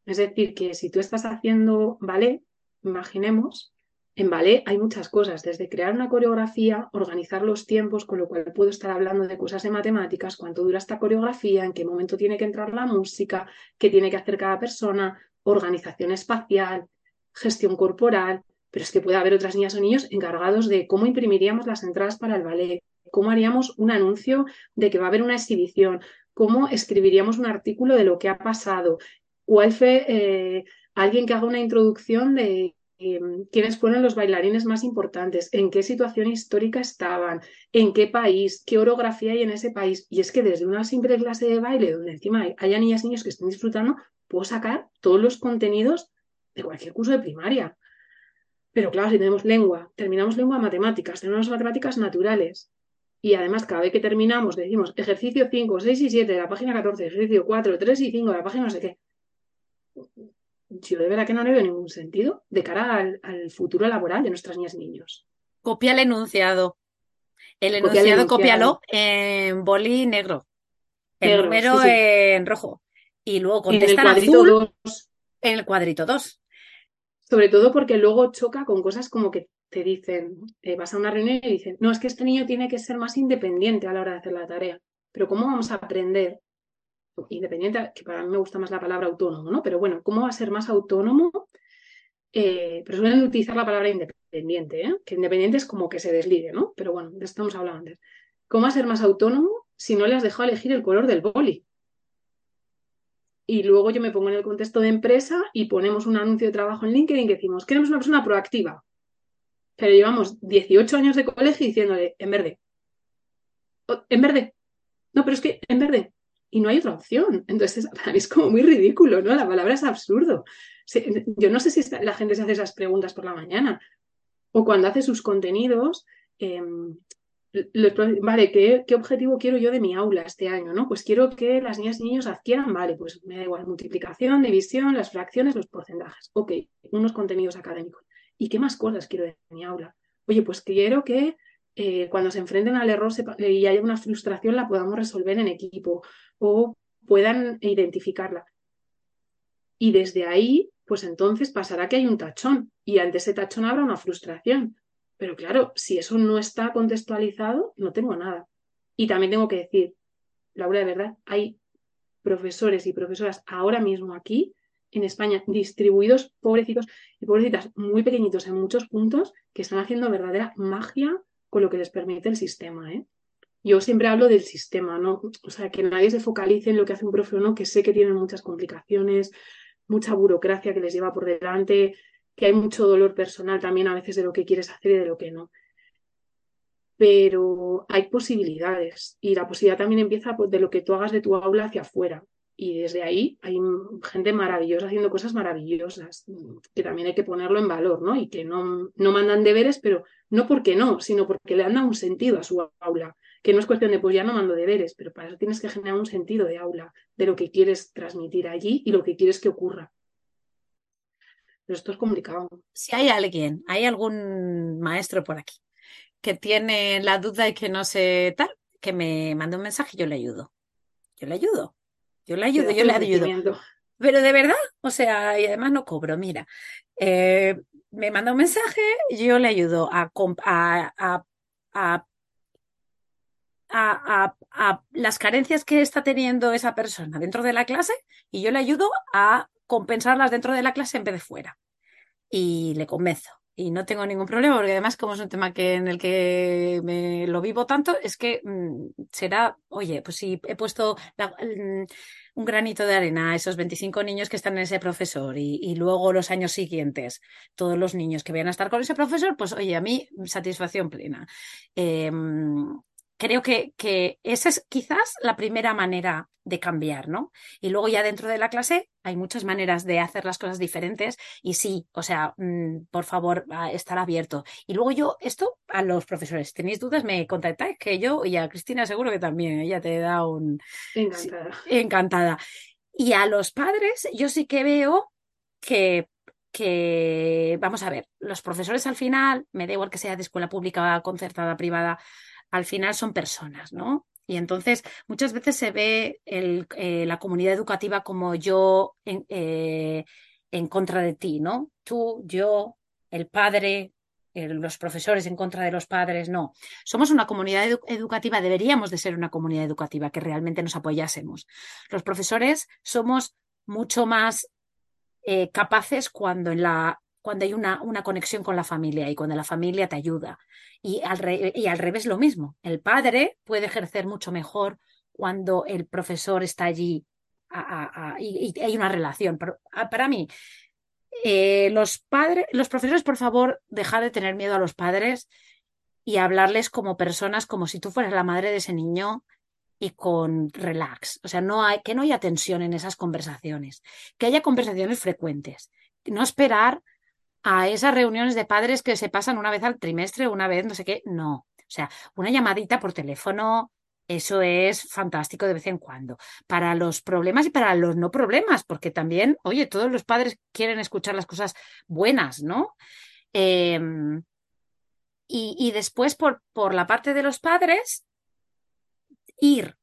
Es decir, que si tú estás haciendo ballet, imaginemos, en ballet hay muchas cosas, desde crear una coreografía, organizar los tiempos, con lo cual puedo estar hablando de cosas de matemáticas, cuánto dura esta coreografía, en qué momento tiene que entrar la música, qué tiene que hacer cada persona, organización espacial, gestión corporal, pero es que puede haber otras niñas o niños encargados de cómo imprimiríamos las entradas para el ballet, cómo haríamos un anuncio de que va a haber una exhibición, cómo escribiríamos un artículo de lo que ha pasado, cuál fue eh, alguien que haga una introducción de em, quiénes fueron los bailarines más importantes, en qué situación histórica estaban, en qué país, qué orografía hay en ese país. Y es que desde una simple clase de baile, donde encima haya niñas y niños que estén disfrutando, puedo sacar todos los contenidos de cualquier curso de primaria. Pero claro, si tenemos lengua, terminamos lengua matemáticas, tenemos matemáticas naturales, y además, cada vez que terminamos, decimos ejercicio 5, 6 y 7 de la página 14, ejercicio 4, 3 y 5 de la página no sé qué. Yo de verdad que no le veo ningún sentido de cara al, futuro laboral de nuestras niñas y niños.
Copia el enunciado. El enunciado, cópialo en boli negro. El número en rojo. Y luego contesta en, el azul en el cuadrito 2.
Sobre todo porque luego choca con cosas como que te dicen, eh, vas a una reunión y dicen, no, es que este niño tiene que ser más independiente a la hora de hacer la tarea. Pero ¿cómo vamos a aprender? Independiente, que para mí me gusta más la palabra autónomo, ¿no? Pero bueno, ¿cómo va a ser más autónomo? Eh, pero suelen utilizar la palabra independiente, ¿eh? que independiente es como que se desligue, ¿no? Pero bueno, de esto estamos hablando antes. ¿Cómo va a ser más autónomo si no le has dejado elegir el color del boli? Y luego yo me pongo en el contexto de empresa y ponemos un anuncio de trabajo en LinkedIn que decimos, queremos una persona proactiva. Pero llevamos 18 años de colegio diciéndole, en verde. En verde. No, pero es que en verde. Y no hay otra opción. Entonces, para mí es como muy ridículo, ¿no? La palabra es absurdo. Yo no sé si la gente se hace esas preguntas por la mañana o cuando hace sus contenidos. Em, vale, ¿qué, ¿qué, objetivo quiero yo de mi aula este año? ¿no? Pues quiero que las niñas y niños adquieran, vale, pues me da igual, multiplicación, división, las fracciones, los porcentajes. Ok, unos contenidos académicos. ¿Y qué más cosas quiero de mi aula? Oye, pues quiero que eh, cuando se enfrenten al error y haya una frustración la podamos resolver en equipo o puedan identificarla. Y desde ahí, pues entonces pasará que hay un tachón y ante ese tachón habrá una frustración. Pero claro, si eso no está contextualizado, no tengo nada. Y también tengo que decir, Laura, de verdad, hay profesores y profesoras ahora mismo aquí en España distribuidos, pobrecitos y pobrecitas muy pequeñitos en muchos puntos, que están haciendo verdadera magia con lo que les permite el sistema. ¿eh? Yo siempre hablo del sistema, ¿no? O sea, que nadie se focalice en lo que hace un profe o no, que sé que tienen muchas complicaciones, mucha burocracia que les lleva por delante, que hay mucho dolor personal también a veces de lo que quieres hacer y de lo que no. Pero hay posibilidades y la posibilidad también empieza pues, de lo que tú hagas de tu aula hacia afuera. Y desde ahí hay gente maravillosa haciendo cosas maravillosas, que también hay que ponerlo en valor, ¿no? Y que no, no mandan deberes, pero no porque no, sino porque le han dado un sentido a su aula. Que no es cuestión de, pues ya no mando deberes, pero para eso tienes que generar un sentido de aula, de lo que quieres transmitir allí y lo que quieres que ocurra. Pero esto es complicado.
Si hay alguien, hay algún maestro por aquí que tiene la duda y que no sé tal, que me mande un mensaje, yo le ayudo. Yo le ayudo. Yo le ayudo, yo le ayudo. Pero de verdad, o sea, y además no cobro, mira. Eh, me manda un mensaje, yo le ayudo a, a, a, a, las carencias que está teniendo esa persona dentro de la clase y yo le ayudo a compensarlas dentro de la clase en vez de fuera. Y le convenzo. Y no tengo ningún problema, porque además, como es un tema que en el que me lo vivo tanto, es que mm, será, oye, pues si he puesto un granito de arena a esos 25 niños que están en ese profesor y, luego los años siguientes, todos los niños que vayan a estar con ese profesor, pues oye, a mí satisfacción plena. Eh, creo que, que, esa es quizás la primera manera de cambiar, ¿no? Y luego ya dentro de la clase hay muchas maneras de hacer las cosas diferentes y sí, o sea, mm, por favor, estar abierto. Y luego yo, esto a los profesores, tenéis dudas, me contactáis, que yo y a Cristina seguro que también, ella te da un...
Encantada.
encantada. Y a los padres, yo sí que veo que que, vamos a ver, los profesores al final, me da igual que sea de escuela pública, concertada, privada, al final son personas, ¿no? Y entonces muchas veces se ve eh, la comunidad educativa como yo en, eh, en, contra de ti, ¿no? Tú, yo, el padre, los profesores en contra de los padres, no. Somos una comunidad educativa, deberíamos de ser una comunidad educativa que realmente nos apoyásemos. Los profesores somos mucho más eh, capaces cuando en la cuando hay una, una, conexión con la familia y cuando la familia te ayuda. Y al, y al revés lo mismo. El padre puede ejercer mucho mejor cuando el profesor está allí y, hay una relación. Pero, para mí, eh, los padres, los profesores, por favor, dejar de tener miedo a los padres y hablarles como personas, como si tú fueras la madre de ese niño y con relax. O sea, no hay, que no haya tensión en esas conversaciones, que haya conversaciones frecuentes. No esperar a esas reuniones de padres que se pasan una vez al trimestre, una vez no sé qué, no. O sea, una llamadita por teléfono Eso es fantástico de vez en cuando. Para los problemas y para los no problemas, porque también, oye, todos los padres quieren escuchar las cosas buenas, ¿no? Em, y, y, después, por, por la parte de los padres, ir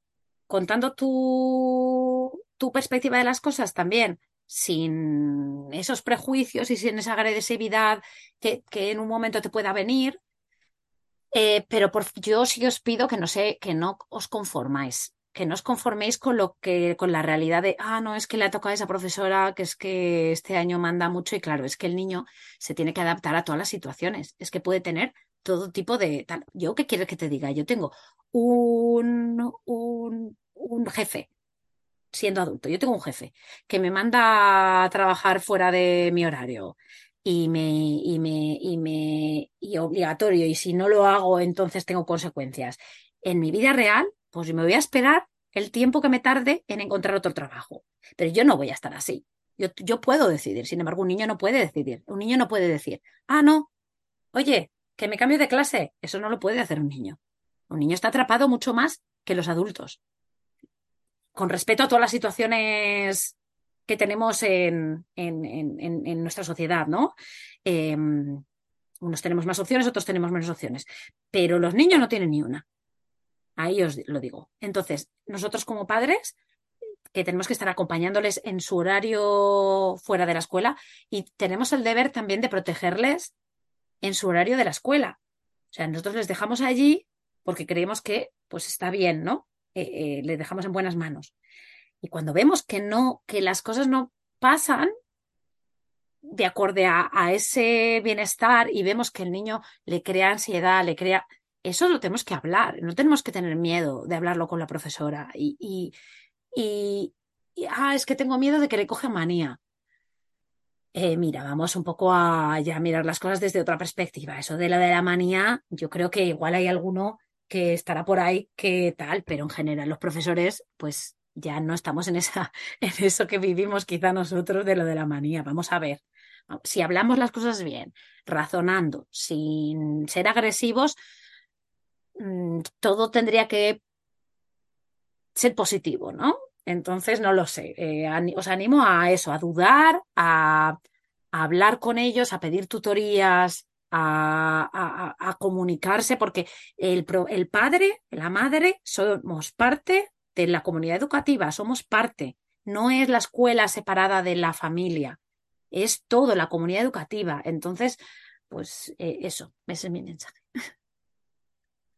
contando tu, tu perspectiva de las cosas también, sin esos prejuicios y sin esa agresividad que, que en un momento te pueda venir, eh, pero por, yo sí os pido que no sé, que no os conformáis, que no os conforméis con lo que, con la realidad de, ah, no, es que le ha tocado a esa profesora, que es que este año manda mucho, y claro, es que el niño se tiene que adaptar a todas las situaciones, es que puede tener todo tipo de. Yo, ¿qué quieres que te diga? Yo tengo un, un, un jefe siendo adulto. Yo tengo un jefe que me manda a trabajar fuera de mi horario, y me, y me, y me, y obligatorio, y si no lo hago, entonces tengo consecuencias. En mi vida real, pues me voy a esperar el tiempo que me tarde en encontrar otro trabajo. Pero yo no voy a estar así. Yo, yo puedo decidir, sin embargo, un niño no puede decidir. Un niño no puede decir, ah, no, oye, que me cambio de clase. Eso no lo puede hacer un niño. Un niño está atrapado mucho más que los adultos. Con respeto a todas las situaciones que tenemos en, en, en, en nuestra sociedad, ¿no? Eh, unos tenemos más opciones, otros tenemos menos opciones, pero los niños no tienen ni una. Ahí os lo digo. Entonces, nosotros como padres, que tenemos que estar acompañándoles en su horario fuera de la escuela y tenemos el deber también de protegerles en su horario de la escuela. O sea, nosotros les dejamos allí porque creemos que pues está bien, ¿no? Eh, eh, les dejamos en buenas manos. Y cuando vemos que no, que las cosas no pasan de acorde a, ese bienestar y vemos que el niño le crea ansiedad, le crea, eso lo tenemos que hablar, no tenemos que tener miedo de hablarlo con la profesora y, y, y, y ah, es que tengo miedo de que le coja manía. Eh, mira, vamos un poco a ya mirar las cosas desde otra perspectiva. Eso de la de la manía, yo creo que igual hay alguno que estará por ahí que tal, pero en general los profesores, pues ya no estamos en, esa, en eso que vivimos quizá nosotros de lo de la manía. Vamos a ver, si hablamos las cosas bien, razonando, sin ser agresivos, mm, todo tendría que ser positivo, ¿no? Entonces, no lo sé. Eh, os animo a eso, a dudar, a, a hablar con ellos, a pedir tutorías, a, comunicarse, porque el, el, padre, la madre, somos parte de la comunidad educativa, somos parte. No es la escuela separada de la familia, es todo la comunidad educativa. Entonces, pues eh, eso, ese es mi mensaje.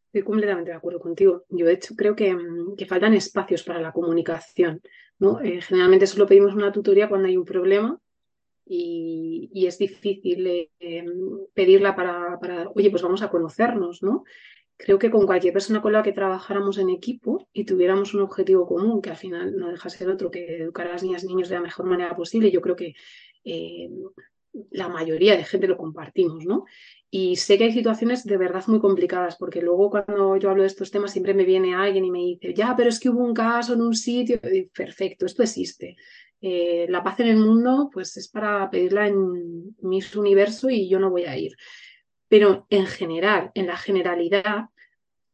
Estoy completamente de acuerdo contigo. Yo, de hecho, creo que, mm, que faltan espacios para la comunicación. ¿no? Eh, generalmente solo pedimos una tutoría cuando hay un problema y, es difícil eh, pedirla para, para, oye, pues vamos a conocernos, ¿no? Creo que con cualquier persona con la que trabajáramos en equipo y tuviéramos un objetivo común, que al final no deja ser otro que educar a las niñas y niños de la mejor manera posible, yo creo que eh, la mayoría de gente lo compartimos, ¿no? Y sé que hay situaciones de verdad muy complicadas, porque luego cuando yo hablo de estos temas siempre me viene alguien y me dice, ya, pero es que hubo un caso en un sitio. Perfecto, esto existe. Eh, la paz en el mundo, pues es para pedirla en mis universo y yo no voy a ir. Pero en general, en la generalidad,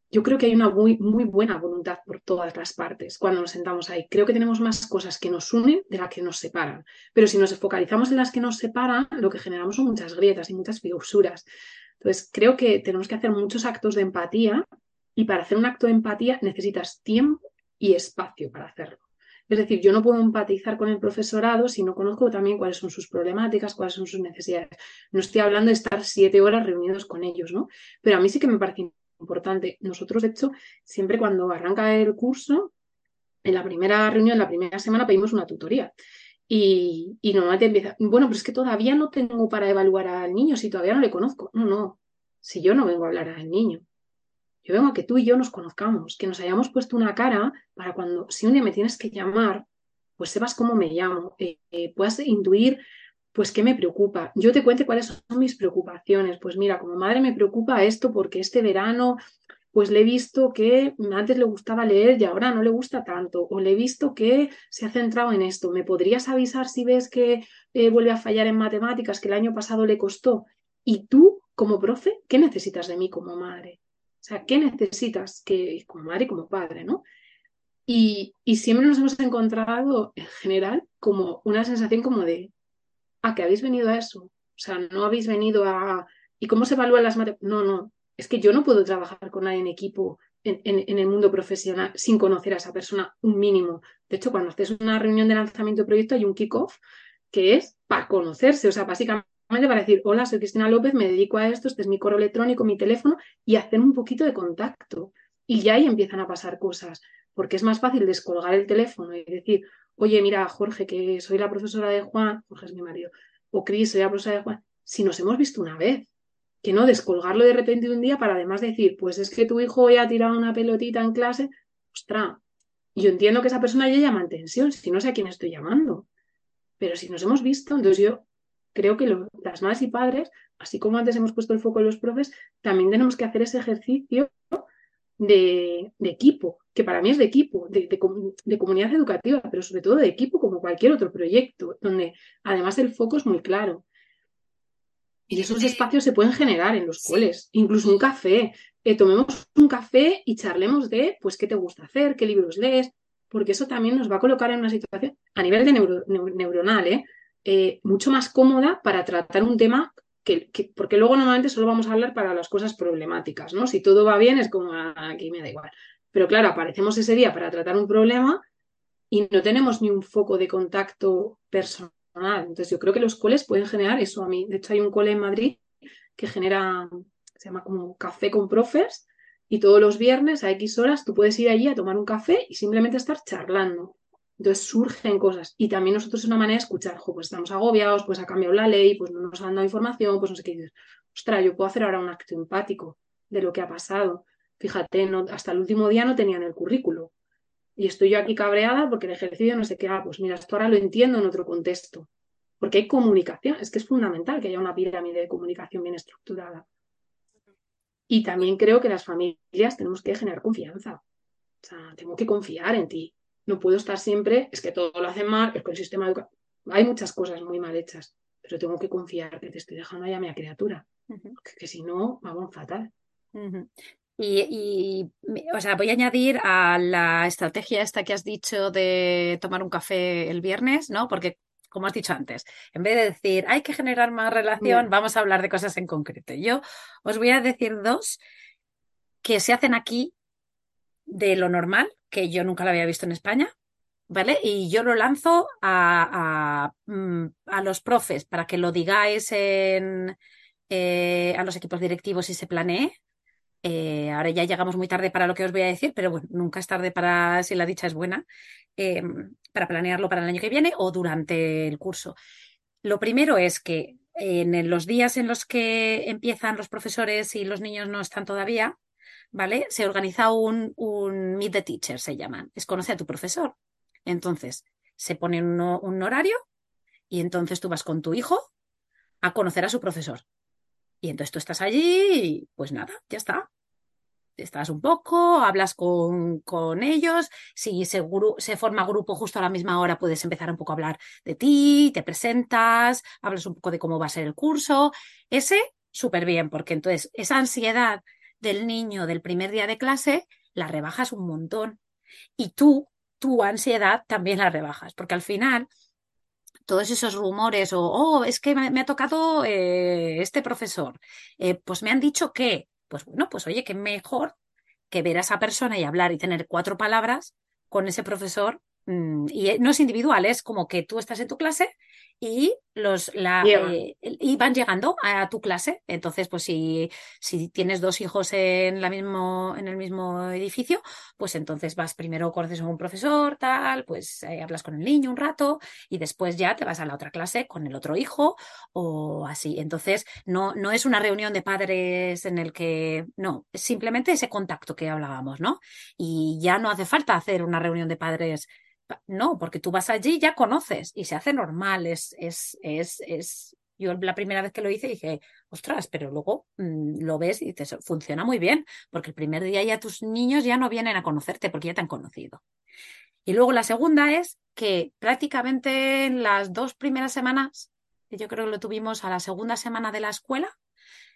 yo creo que hay una muy, muy buena voluntad por todas las partes cuando nos sentamos ahí. Creo que tenemos más cosas que nos unen de las que nos separan. Pero si nos focalizamos en las que nos separan, lo que generamos son muchas grietas y muchas fisuras. Entonces, creo que tenemos que hacer muchos actos de empatía y para hacer un acto de empatía necesitas tiempo y espacio para hacerlo. Es decir, yo no puedo empatizar con el profesorado si no conozco también cuáles son sus problemáticas, cuáles son sus necesidades. No estoy hablando de estar siete horas reunidos con ellos, ¿no? Pero a mí sí que me parece importante. Nosotros, de hecho, siempre cuando arranca el curso, en la primera reunión, en la primera semana, pedimos una tutoría. Y, normalmente empieza, bueno, pero es que todavía no tengo para evaluar al niño si todavía no le conozco. No, no, si yo no vengo a hablar al niño. Yo vengo a que tú y yo nos conozcamos, que nos hayamos puesto una cara para cuando, si un día me tienes que llamar, pues sepas cómo me llamo, eh, eh, puedas intuir pues qué me preocupa. Yo te cuente cuáles son mis preocupaciones. Pues mira, como madre me preocupa esto porque este verano pues le he visto que antes le gustaba leer y ahora no le gusta tanto, o le he visto que se ha centrado en esto. ¿Me podrías avisar si ves que eh, vuelve a fallar en matemáticas, que el año pasado le costó? Y tú, como profe, ¿qué necesitas de mí como madre? Sea, ¿qué necesitas que, como madre y como padre, ¿no? Y, y, siempre nos hemos encontrado en general como una sensación como de, ah, que habéis venido a eso. O sea, no habéis venido a... ¿Y cómo se evalúan las matemáticas? No, no, es que yo no puedo trabajar con nadie en equipo en, en, el mundo profesional sin conocer a esa persona un mínimo. De hecho, cuando haces una reunión de lanzamiento de proyecto hay un kickoff que es para conocerse, o sea, básicamente para decir, hola, soy Cristina López, me dedico a esto, este es mi correo electrónico, mi teléfono, y hacer un poquito de contacto. Y ya ahí empiezan a pasar cosas porque es más fácil descolgar el teléfono y decir, oye, mira, Jorge, que soy la profesora de Juan, Jorge es mi marido, o Cris, soy la profesora de Juan, si nos hemos visto una vez, que no descolgarlo de repente un día para además decir, pues es que tu hijo hoy ha tirado una pelotita en clase, ostra, yo entiendo que esa persona ya llama en tensión, si no sé a quién estoy llamando, pero si nos hemos visto, entonces yo creo que las madres y padres, así como antes hemos puesto el foco en los profes, también tenemos que hacer ese ejercicio de, equipo, que para mí es de equipo, de, comunidad educativa, pero sobre todo de equipo como cualquier otro proyecto, donde además el foco es muy claro. Y esos espacios se pueden generar en los coles, incluso un café. Eh, tomemos un café y charlemos de, pues, qué te gusta hacer, qué libros lees, porque eso también nos va a colocar en una situación a nivel de neuronal, ¿eh? Eh, mucho más cómoda para tratar un tema porque luego normalmente solo vamos a hablar para las cosas problemáticas, ¿no? Si todo va bien es como ah, aquí me da igual. Pero claro, aparecemos ese día para tratar un problema y no tenemos ni un foco de contacto personal. Entonces yo creo que los coles pueden generar eso a mí. De hecho hay un cole en Madrid que genera, se llama como café con profes y todos los viernes a X horas tú puedes ir allí a tomar un café y simplemente estar charlando. Entonces surgen cosas. Y también nosotros es una manera de escuchar, pues estamos agobiados, pues ha cambiado la ley, pues no nos han dado información, pues no sé qué dices. Ostras, yo puedo hacer ahora un acto empático de lo que ha pasado. Fíjate, hasta el último día no tenían el currículo. Y estoy yo aquí cabreada porque el ejercicio no sé qué. Ah, pues mira, esto ahora lo entiendo en otro contexto. Porque hay comunicación. Es que es fundamental que haya una pirámide de comunicación bien estructurada. Y también creo que las familias tenemos que generar confianza. O sea, tengo que confiar en ti no puedo estar siempre, es que todo lo hacen mal, es que el sistema educativo... Hay muchas cosas muy mal hechas, pero tengo que confiar que te estoy dejando ahí a mi criatura, que, si no, vamos fatal.
Y, o sea, voy a añadir a la estrategia esta que has dicho de tomar un café el viernes, ¿no? Porque, como has dicho antes, en vez de decir hay que generar más relación, vamos a hablar de cosas en concreto. Yo os voy a decir dos que se hacen aquí de lo normal, que yo nunca lo había visto en España, ¿vale? Y yo lo lanzo a, mm, los profes para que lo digáis en, eh, a los equipos directivos y se planee. Eh, ahora ya llegamos muy tarde para lo que os voy a decir, pero bueno, nunca es tarde para, si la dicha es buena, eh, para planearlo para el año que viene o durante el curso. Lo primero es que en los días en los que empiezan los profesores y los niños no están todavía, ¿vale? Se organiza un, un Meet the Teacher, se llaman. Es conocer a tu profesor. Entonces, se pone un, horario y entonces tú vas con tu hijo a conocer a su profesor. Y entonces tú estás allí y pues nada, ya está. Estás un poco, hablas con, con ellos, si se, se, forma grupo justo a la misma hora, puedes empezar un poco a hablar de ti, te presentas, hablas un poco de cómo va a ser el curso. Ese, súper bien, porque entonces esa ansiedad del niño del primer día de clase, la rebajas un montón. Y tú, tu ansiedad también la rebajas, porque al final todos esos rumores o, oh, es que me, ha tocado eh, este profesor, eh, pues me han dicho que, pues bueno, pues oye, que mejor que ver a esa persona y hablar y tener cuatro palabras con ese profesor. Mm, y no es individual, es como que tú estás en tu clase y los la, eh, y van llegando a tu clase. Entonces, pues si, si tienes dos hijos en la mismo, en el mismo edificio, pues entonces vas primero conoces a un profesor, tal, pues eh, hablas con el niño un rato y después ya te vas a la otra clase con el otro hijo o así. Entonces, no, no es una reunión de padres en el que, no, es simplemente ese contacto que hablábamos, ¿no? Y ya no hace falta hacer una reunión de padres no, porque tú vas allí y ya conoces y se hace normal. Es, es, es, es... Yo la primera vez que lo hice dije, ostras, pero luego mm, lo ves y dices, funciona muy bien, porque el primer día ya tus niños ya no vienen a conocerte porque ya te han conocido. Y luego la segunda es que prácticamente en las dos primeras semanas, que yo creo que lo tuvimos a la segunda semana de la escuela,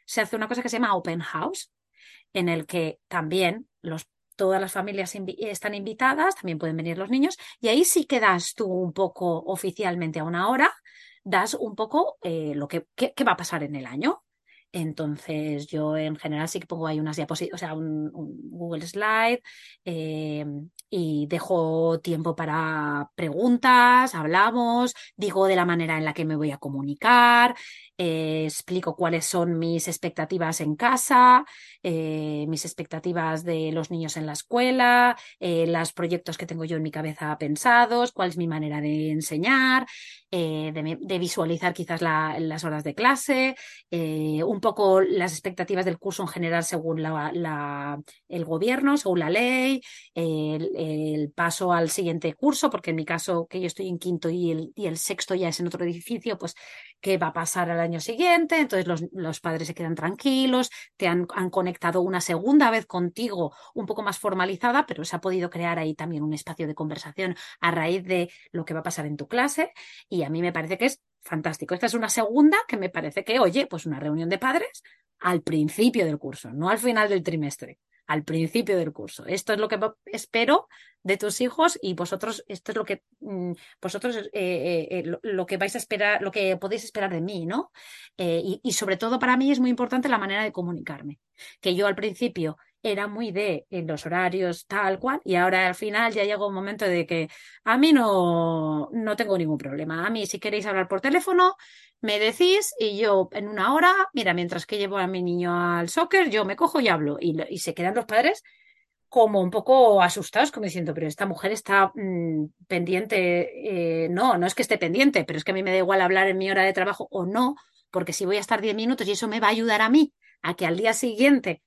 se hace una cosa que se llama open house, en el que también los, todas las familias están invitadas, también pueden venir los niños, y ahí sí que das tú un poco oficialmente a una hora, das un poco eh, lo que qué, va a pasar en el año. Entonces, yo en general sí que pongo ahí unas diapositivas, o sea, un, Google Slide eh, y dejo tiempo para preguntas, hablamos, digo de la manera en la que me voy a comunicar, eh, explico cuáles son mis expectativas en casa, eh, mis expectativas de los niños en la escuela, los proyectos que tengo yo en mi cabeza pensados, cuál es mi manera de enseñar, de, visualizar quizás las horas de clase, un poco las expectativas del curso en general según el gobierno, según la ley, el, paso al siguiente curso, porque en mi caso, que yo estoy en quinto y el, y el sexto ya es en otro edificio, pues qué va a pasar al año siguiente, entonces los, padres se quedan tranquilos, te han, conectado una segunda vez contigo un poco más formalizada, pero se ha podido crear ahí también un espacio de conversación a raíz de lo que va a pasar en tu clase y a mí me parece que es fantástico. Esta es una segunda que me parece que, oye, pues una reunión de padres al principio del curso, no al final del trimestre al principio del curso. Esto es lo que espero de tus hijos y vosotros, esto es lo que mm, vosotros eh, eh, eh, lo, que vais a esperar, lo que podéis esperar de mí, ¿no? y, y, sobre todo para mí es muy importante la manera de comunicarme. Que yo al principio era muy de en los horarios tal cual y ahora al final ya llega un momento de que a mí no, no tengo ningún problema. A mí si queréis hablar por teléfono, me decís y yo en una hora, mira, mientras que llevo a mi niño al soccer, yo me cojo y hablo y, y se quedan los padres como un poco asustados, como diciendo, pero esta mujer está mm, pendiente. Eh, no, no es que esté pendiente, pero es que a mí me da igual hablar en mi hora de trabajo o no, porque si voy a estar 10 minutos y eso me va a ayudar a mí a que al día siguiente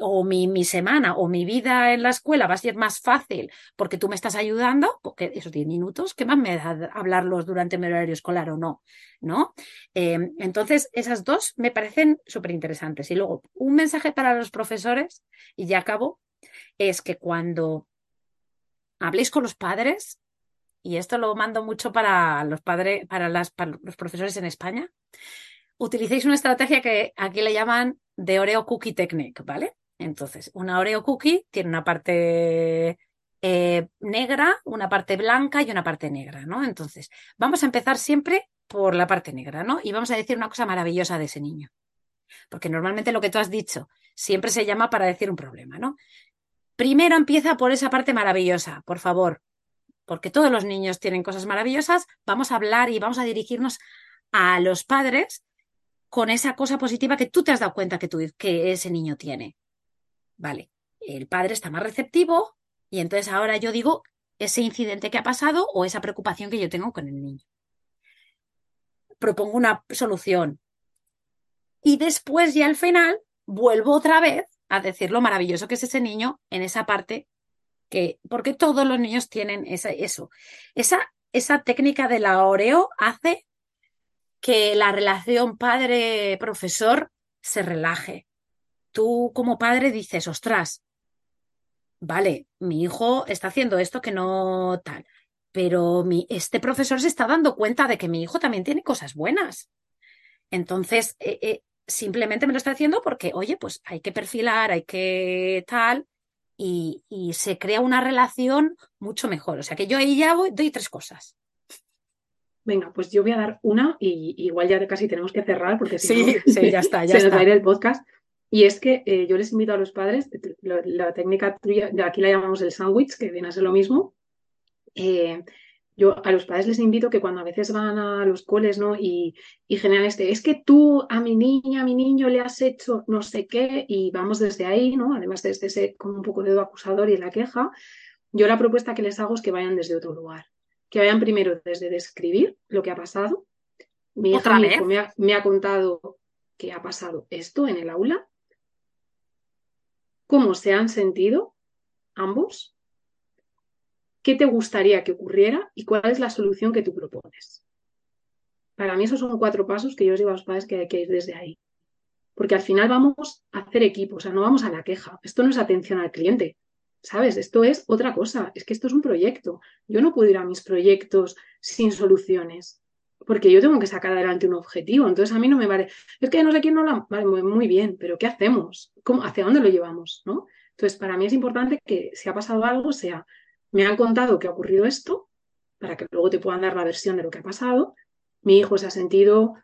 o mi, mi, semana o mi vida en la escuela va a ser más fácil porque tú me estás ayudando, porque esos 10 minutos, ¿qué más me da hablarlos durante mi horario escolar o no? ¿No? Em, entonces, esas dos me parecen súper interesantes. Y luego, un mensaje para los profesores, y ya acabo, es que cuando habléis con los padres, y esto lo mando mucho para los padres, para, las, para los profesores en España, utilicéis una estrategia que aquí le llaman de Oreo Cookie Technique, ¿vale? Entonces, una Oreo Cookie tiene una parte eh, negra, una parte blanca y una parte negra, ¿no? Entonces, vamos a empezar siempre por la parte negra, ¿no? Y vamos a decir una cosa maravillosa de ese niño. Porque normalmente lo que tú has dicho siempre se llama para decir un problema, ¿no? Primero empieza por esa parte maravillosa, por favor, porque todos los niños tienen cosas maravillosas. Vamos a hablar y vamos a dirigirnos a los padres con esa cosa positiva que tú te has dado cuenta que, que ese niño tiene. Vale, el padre está más receptivo y entonces ahora yo digo ese incidente que ha pasado o esa preocupación que yo tengo con el niño. Propongo una solución. Y después ya al final vuelvo otra vez a decir lo maravilloso que es ese niño en esa parte que, porque todos los niños tienen eso. Esa, esa técnica de la Oreo hace que la relación padre-profesor se relaje. Tú como padre dices, ostras, vale, mi hijo está haciendo esto que no tal, pero mi, este profesor se está dando cuenta de que mi hijo también tiene cosas buenas. Entonces, eh, eh, simplemente me lo está haciendo porque, oye, pues hay que perfilar, hay que tal, y, y, se crea una relación mucho mejor. O sea que yo ahí ya voy, doy tres cosas.
Venga, pues yo voy a dar una y igual ya casi tenemos que cerrar porque si
sí,
no,
sí, ya está, ya
se
nos
va a ir el podcast. Y es que eh, yo les invito a los padres, la, técnica tuya, de aquí la llamamos el sándwich, que viene a ser lo mismo. Eh, yo a los padres les invito que cuando a veces van a los coles ¿no? y, y generan este, es que tú a mi niña, a mi niño le has hecho no sé qué, y vamos desde ahí, ¿no? Además desde ese como un poco dedo acusador y la queja, yo la propuesta que les hago es que vayan desde otro lugar que vayan primero desde describir lo que ha pasado. Mi hija me, ha, contado que ha pasado esto en el aula, cómo se han sentido ambos, qué te gustaría que ocurriera y cuál es la solución que tú propones. Para mí esos son cuatro pasos que yo os digo a los padres que hay que ir desde ahí. Porque al final vamos a hacer equipo, o sea, no vamos a la queja. Esto no es atención al cliente. ¿Sabes? Esto es otra cosa, es que esto es un proyecto. Yo no puedo ir a mis proyectos sin soluciones. porque yo tengo que sacar adelante un objetivo. Entonces a mí no me vale, es que no sé quién no la vale muy bien, pero ¿qué hacemos? ¿Cómo, ¿Hacia dónde lo llevamos? ¿no? Entonces para mí es importante que si ha pasado algo sea, me han contado que ha ocurrido esto, para que luego te puedan dar la versión de lo que ha pasado. Mi hijo se ha sentido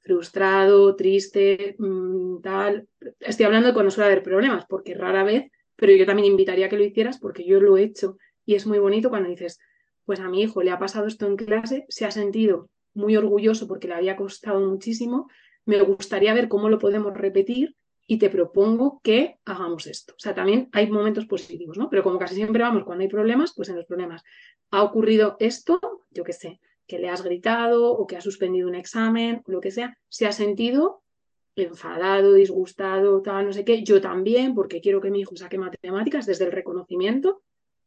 frustrado, triste, mm, tal. Estoy hablando de cuando suele haber problemas, porque rara vez, pero yo también invitaría a que lo hicieras porque yo lo he hecho. Y es muy bonito cuando dices, pues a mi hijo le ha pasado esto en clase, se ha sentido muy orgulloso porque le había costado muchísimo, me gustaría ver cómo lo podemos repetir y te propongo que hagamos esto. O sea, también hay momentos positivos, ¿no? Pero como casi siempre vamos cuando hay problemas, pues en los problemas ha ocurrido esto, yo qué sé, que le has gritado o que ha suspendido un examen, lo que sea, se ha sentido enfadado, disgustado, tal, no sé qué, yo también, porque quiero que mi hijo saque matemáticas desde el reconocimiento,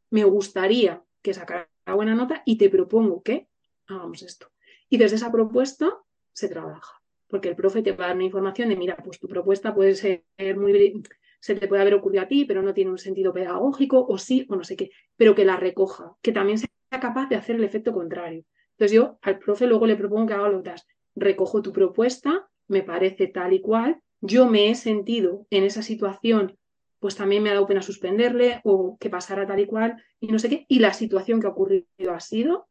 me gustaría que sacara buena nota y te propongo que hagamos esto. Y desde esa propuesta se trabaja, porque el profe te va a dar una información de, mira, pues tu propuesta puede ser muy, se te puede haber ocurrido a ti, pero no tiene un sentido pedagógico, o sí, o no sé qué, pero que la recoja, que también sea capaz de hacer el efecto contrario. Entonces yo al profe luego le propongo que haga lo que recojo tu propuesta, me parece tal y cual, yo me he sentido en esa situación, pues también me ha dado pena suspenderle o que pasara tal y cual y no sé qué, y la situación que ha ocurrido ha sido,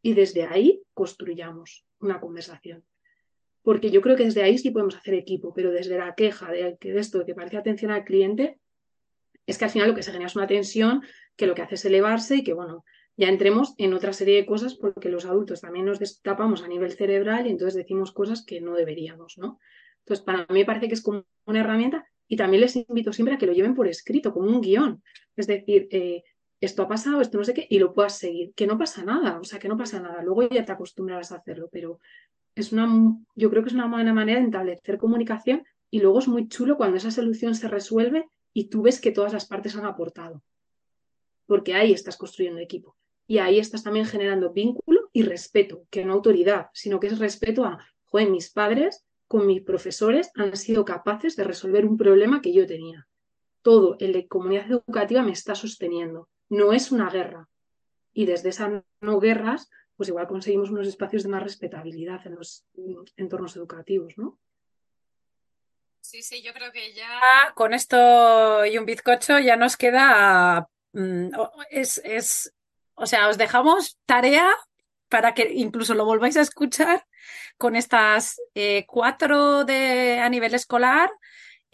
y desde ahí construyamos una conversación. Porque yo creo que desde ahí sí podemos hacer equipo, pero desde la queja de, de esto de que parece atención al cliente, es que al final lo que se genera es una tensión que lo que hace es elevarse y que, bueno, ya entremos en otra serie de cosas porque los adultos también nos destapamos a nivel cerebral y entonces decimos cosas que no deberíamos, ¿no? Entonces, para mí me parece que es como una herramienta y también les invito siempre a que lo lleven por escrito, como un guion. Es decir, eh, esto ha pasado, esto no sé qué, y lo puedas seguir, que no pasa nada, o sea, que no pasa nada. Luego ya te acostumbrarás a hacerlo, pero es una, yo creo que es una buena manera de establecer comunicación y luego es muy chulo cuando esa solución se resuelve y tú ves que todas las partes han aportado, porque ahí estás construyendo equipo. Y ahí estás también generando vínculo y respeto, que no autoridad, sino que es respeto a, joder, mis padres con mis profesores han sido capaces de resolver un problema que yo tenía. Todo el de comunidad educativa me está sosteniendo. No es una guerra. Y desde esas no guerras, pues igual conseguimos unos espacios de más respetabilidad en los entornos educativos, ¿no?
Sí, sí, yo creo que ya con esto y un bizcocho ya nos queda. Mm, es, es o sea, os dejamos tarea para que incluso lo volváis a escuchar con estas eh, cuatro de, a nivel escolar.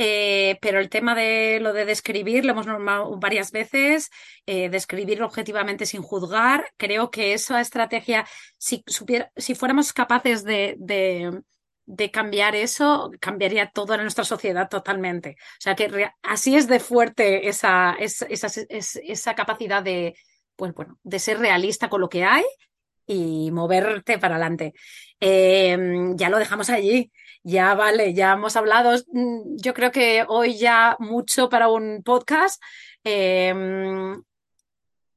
Eh, pero el tema de lo de describir, lo hemos normado varias veces, eh, describir objetivamente sin juzgar, creo que esa estrategia, si, si fuéramos capaces de, de, cambiar eso, cambiaría toda nuestra sociedad totalmente. O sea que así es de fuerte esa, esa, esa capacidad de, pues bueno, de ser realista con lo que hay y moverte para adelante. Em, ya lo dejamos allí, ya vale, ya hemos hablado, mm, yo creo que hoy ya mucho para un podcast, em,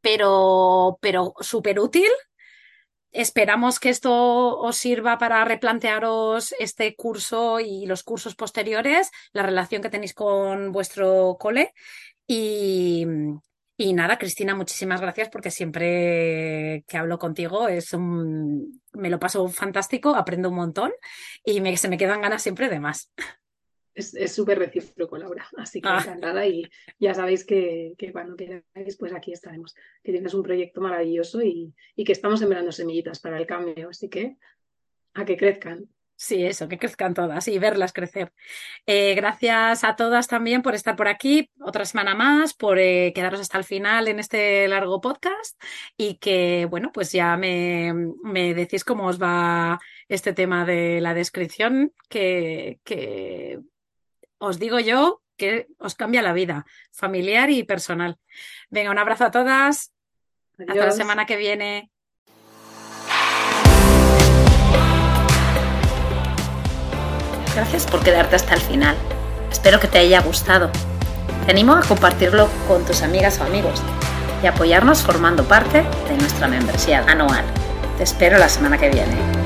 pero, pero súper útil. Esperamos que esto os sirva para replantearos este curso y los cursos posteriores, la relación que tenéis con vuestro cole. Y, y nada, Cristina, muchísimas gracias porque siempre que hablo contigo es un, me lo paso fantástico, aprendo un montón y se me quedan ganas siempre de más.
Es súper recíproco, Laura, así que ah. encantada y ya sabéis que, cuando queráis, pues aquí estaremos, que tienes un proyecto maravilloso y, y que estamos sembrando semillitas para el cambio, así que a que crezcan.
Sí, eso, que crezcan todas y verlas crecer. Eh, gracias a todas también por estar por aquí otra semana más, por eh, quedaros hasta el final en este largo podcast y que, bueno, pues ya me, me decís cómo os va este tema de la descripción, que, que os digo yo que os cambia la vida, familiar y personal. Venga, un abrazo a todas. Hasta la semana que viene.
Gracias por quedarte hasta el final. Espero que te haya gustado. Te animo a compartirlo con tus amigas o amigos y apoyarnos formando parte de nuestra membresía anual. Te espero la semana que viene.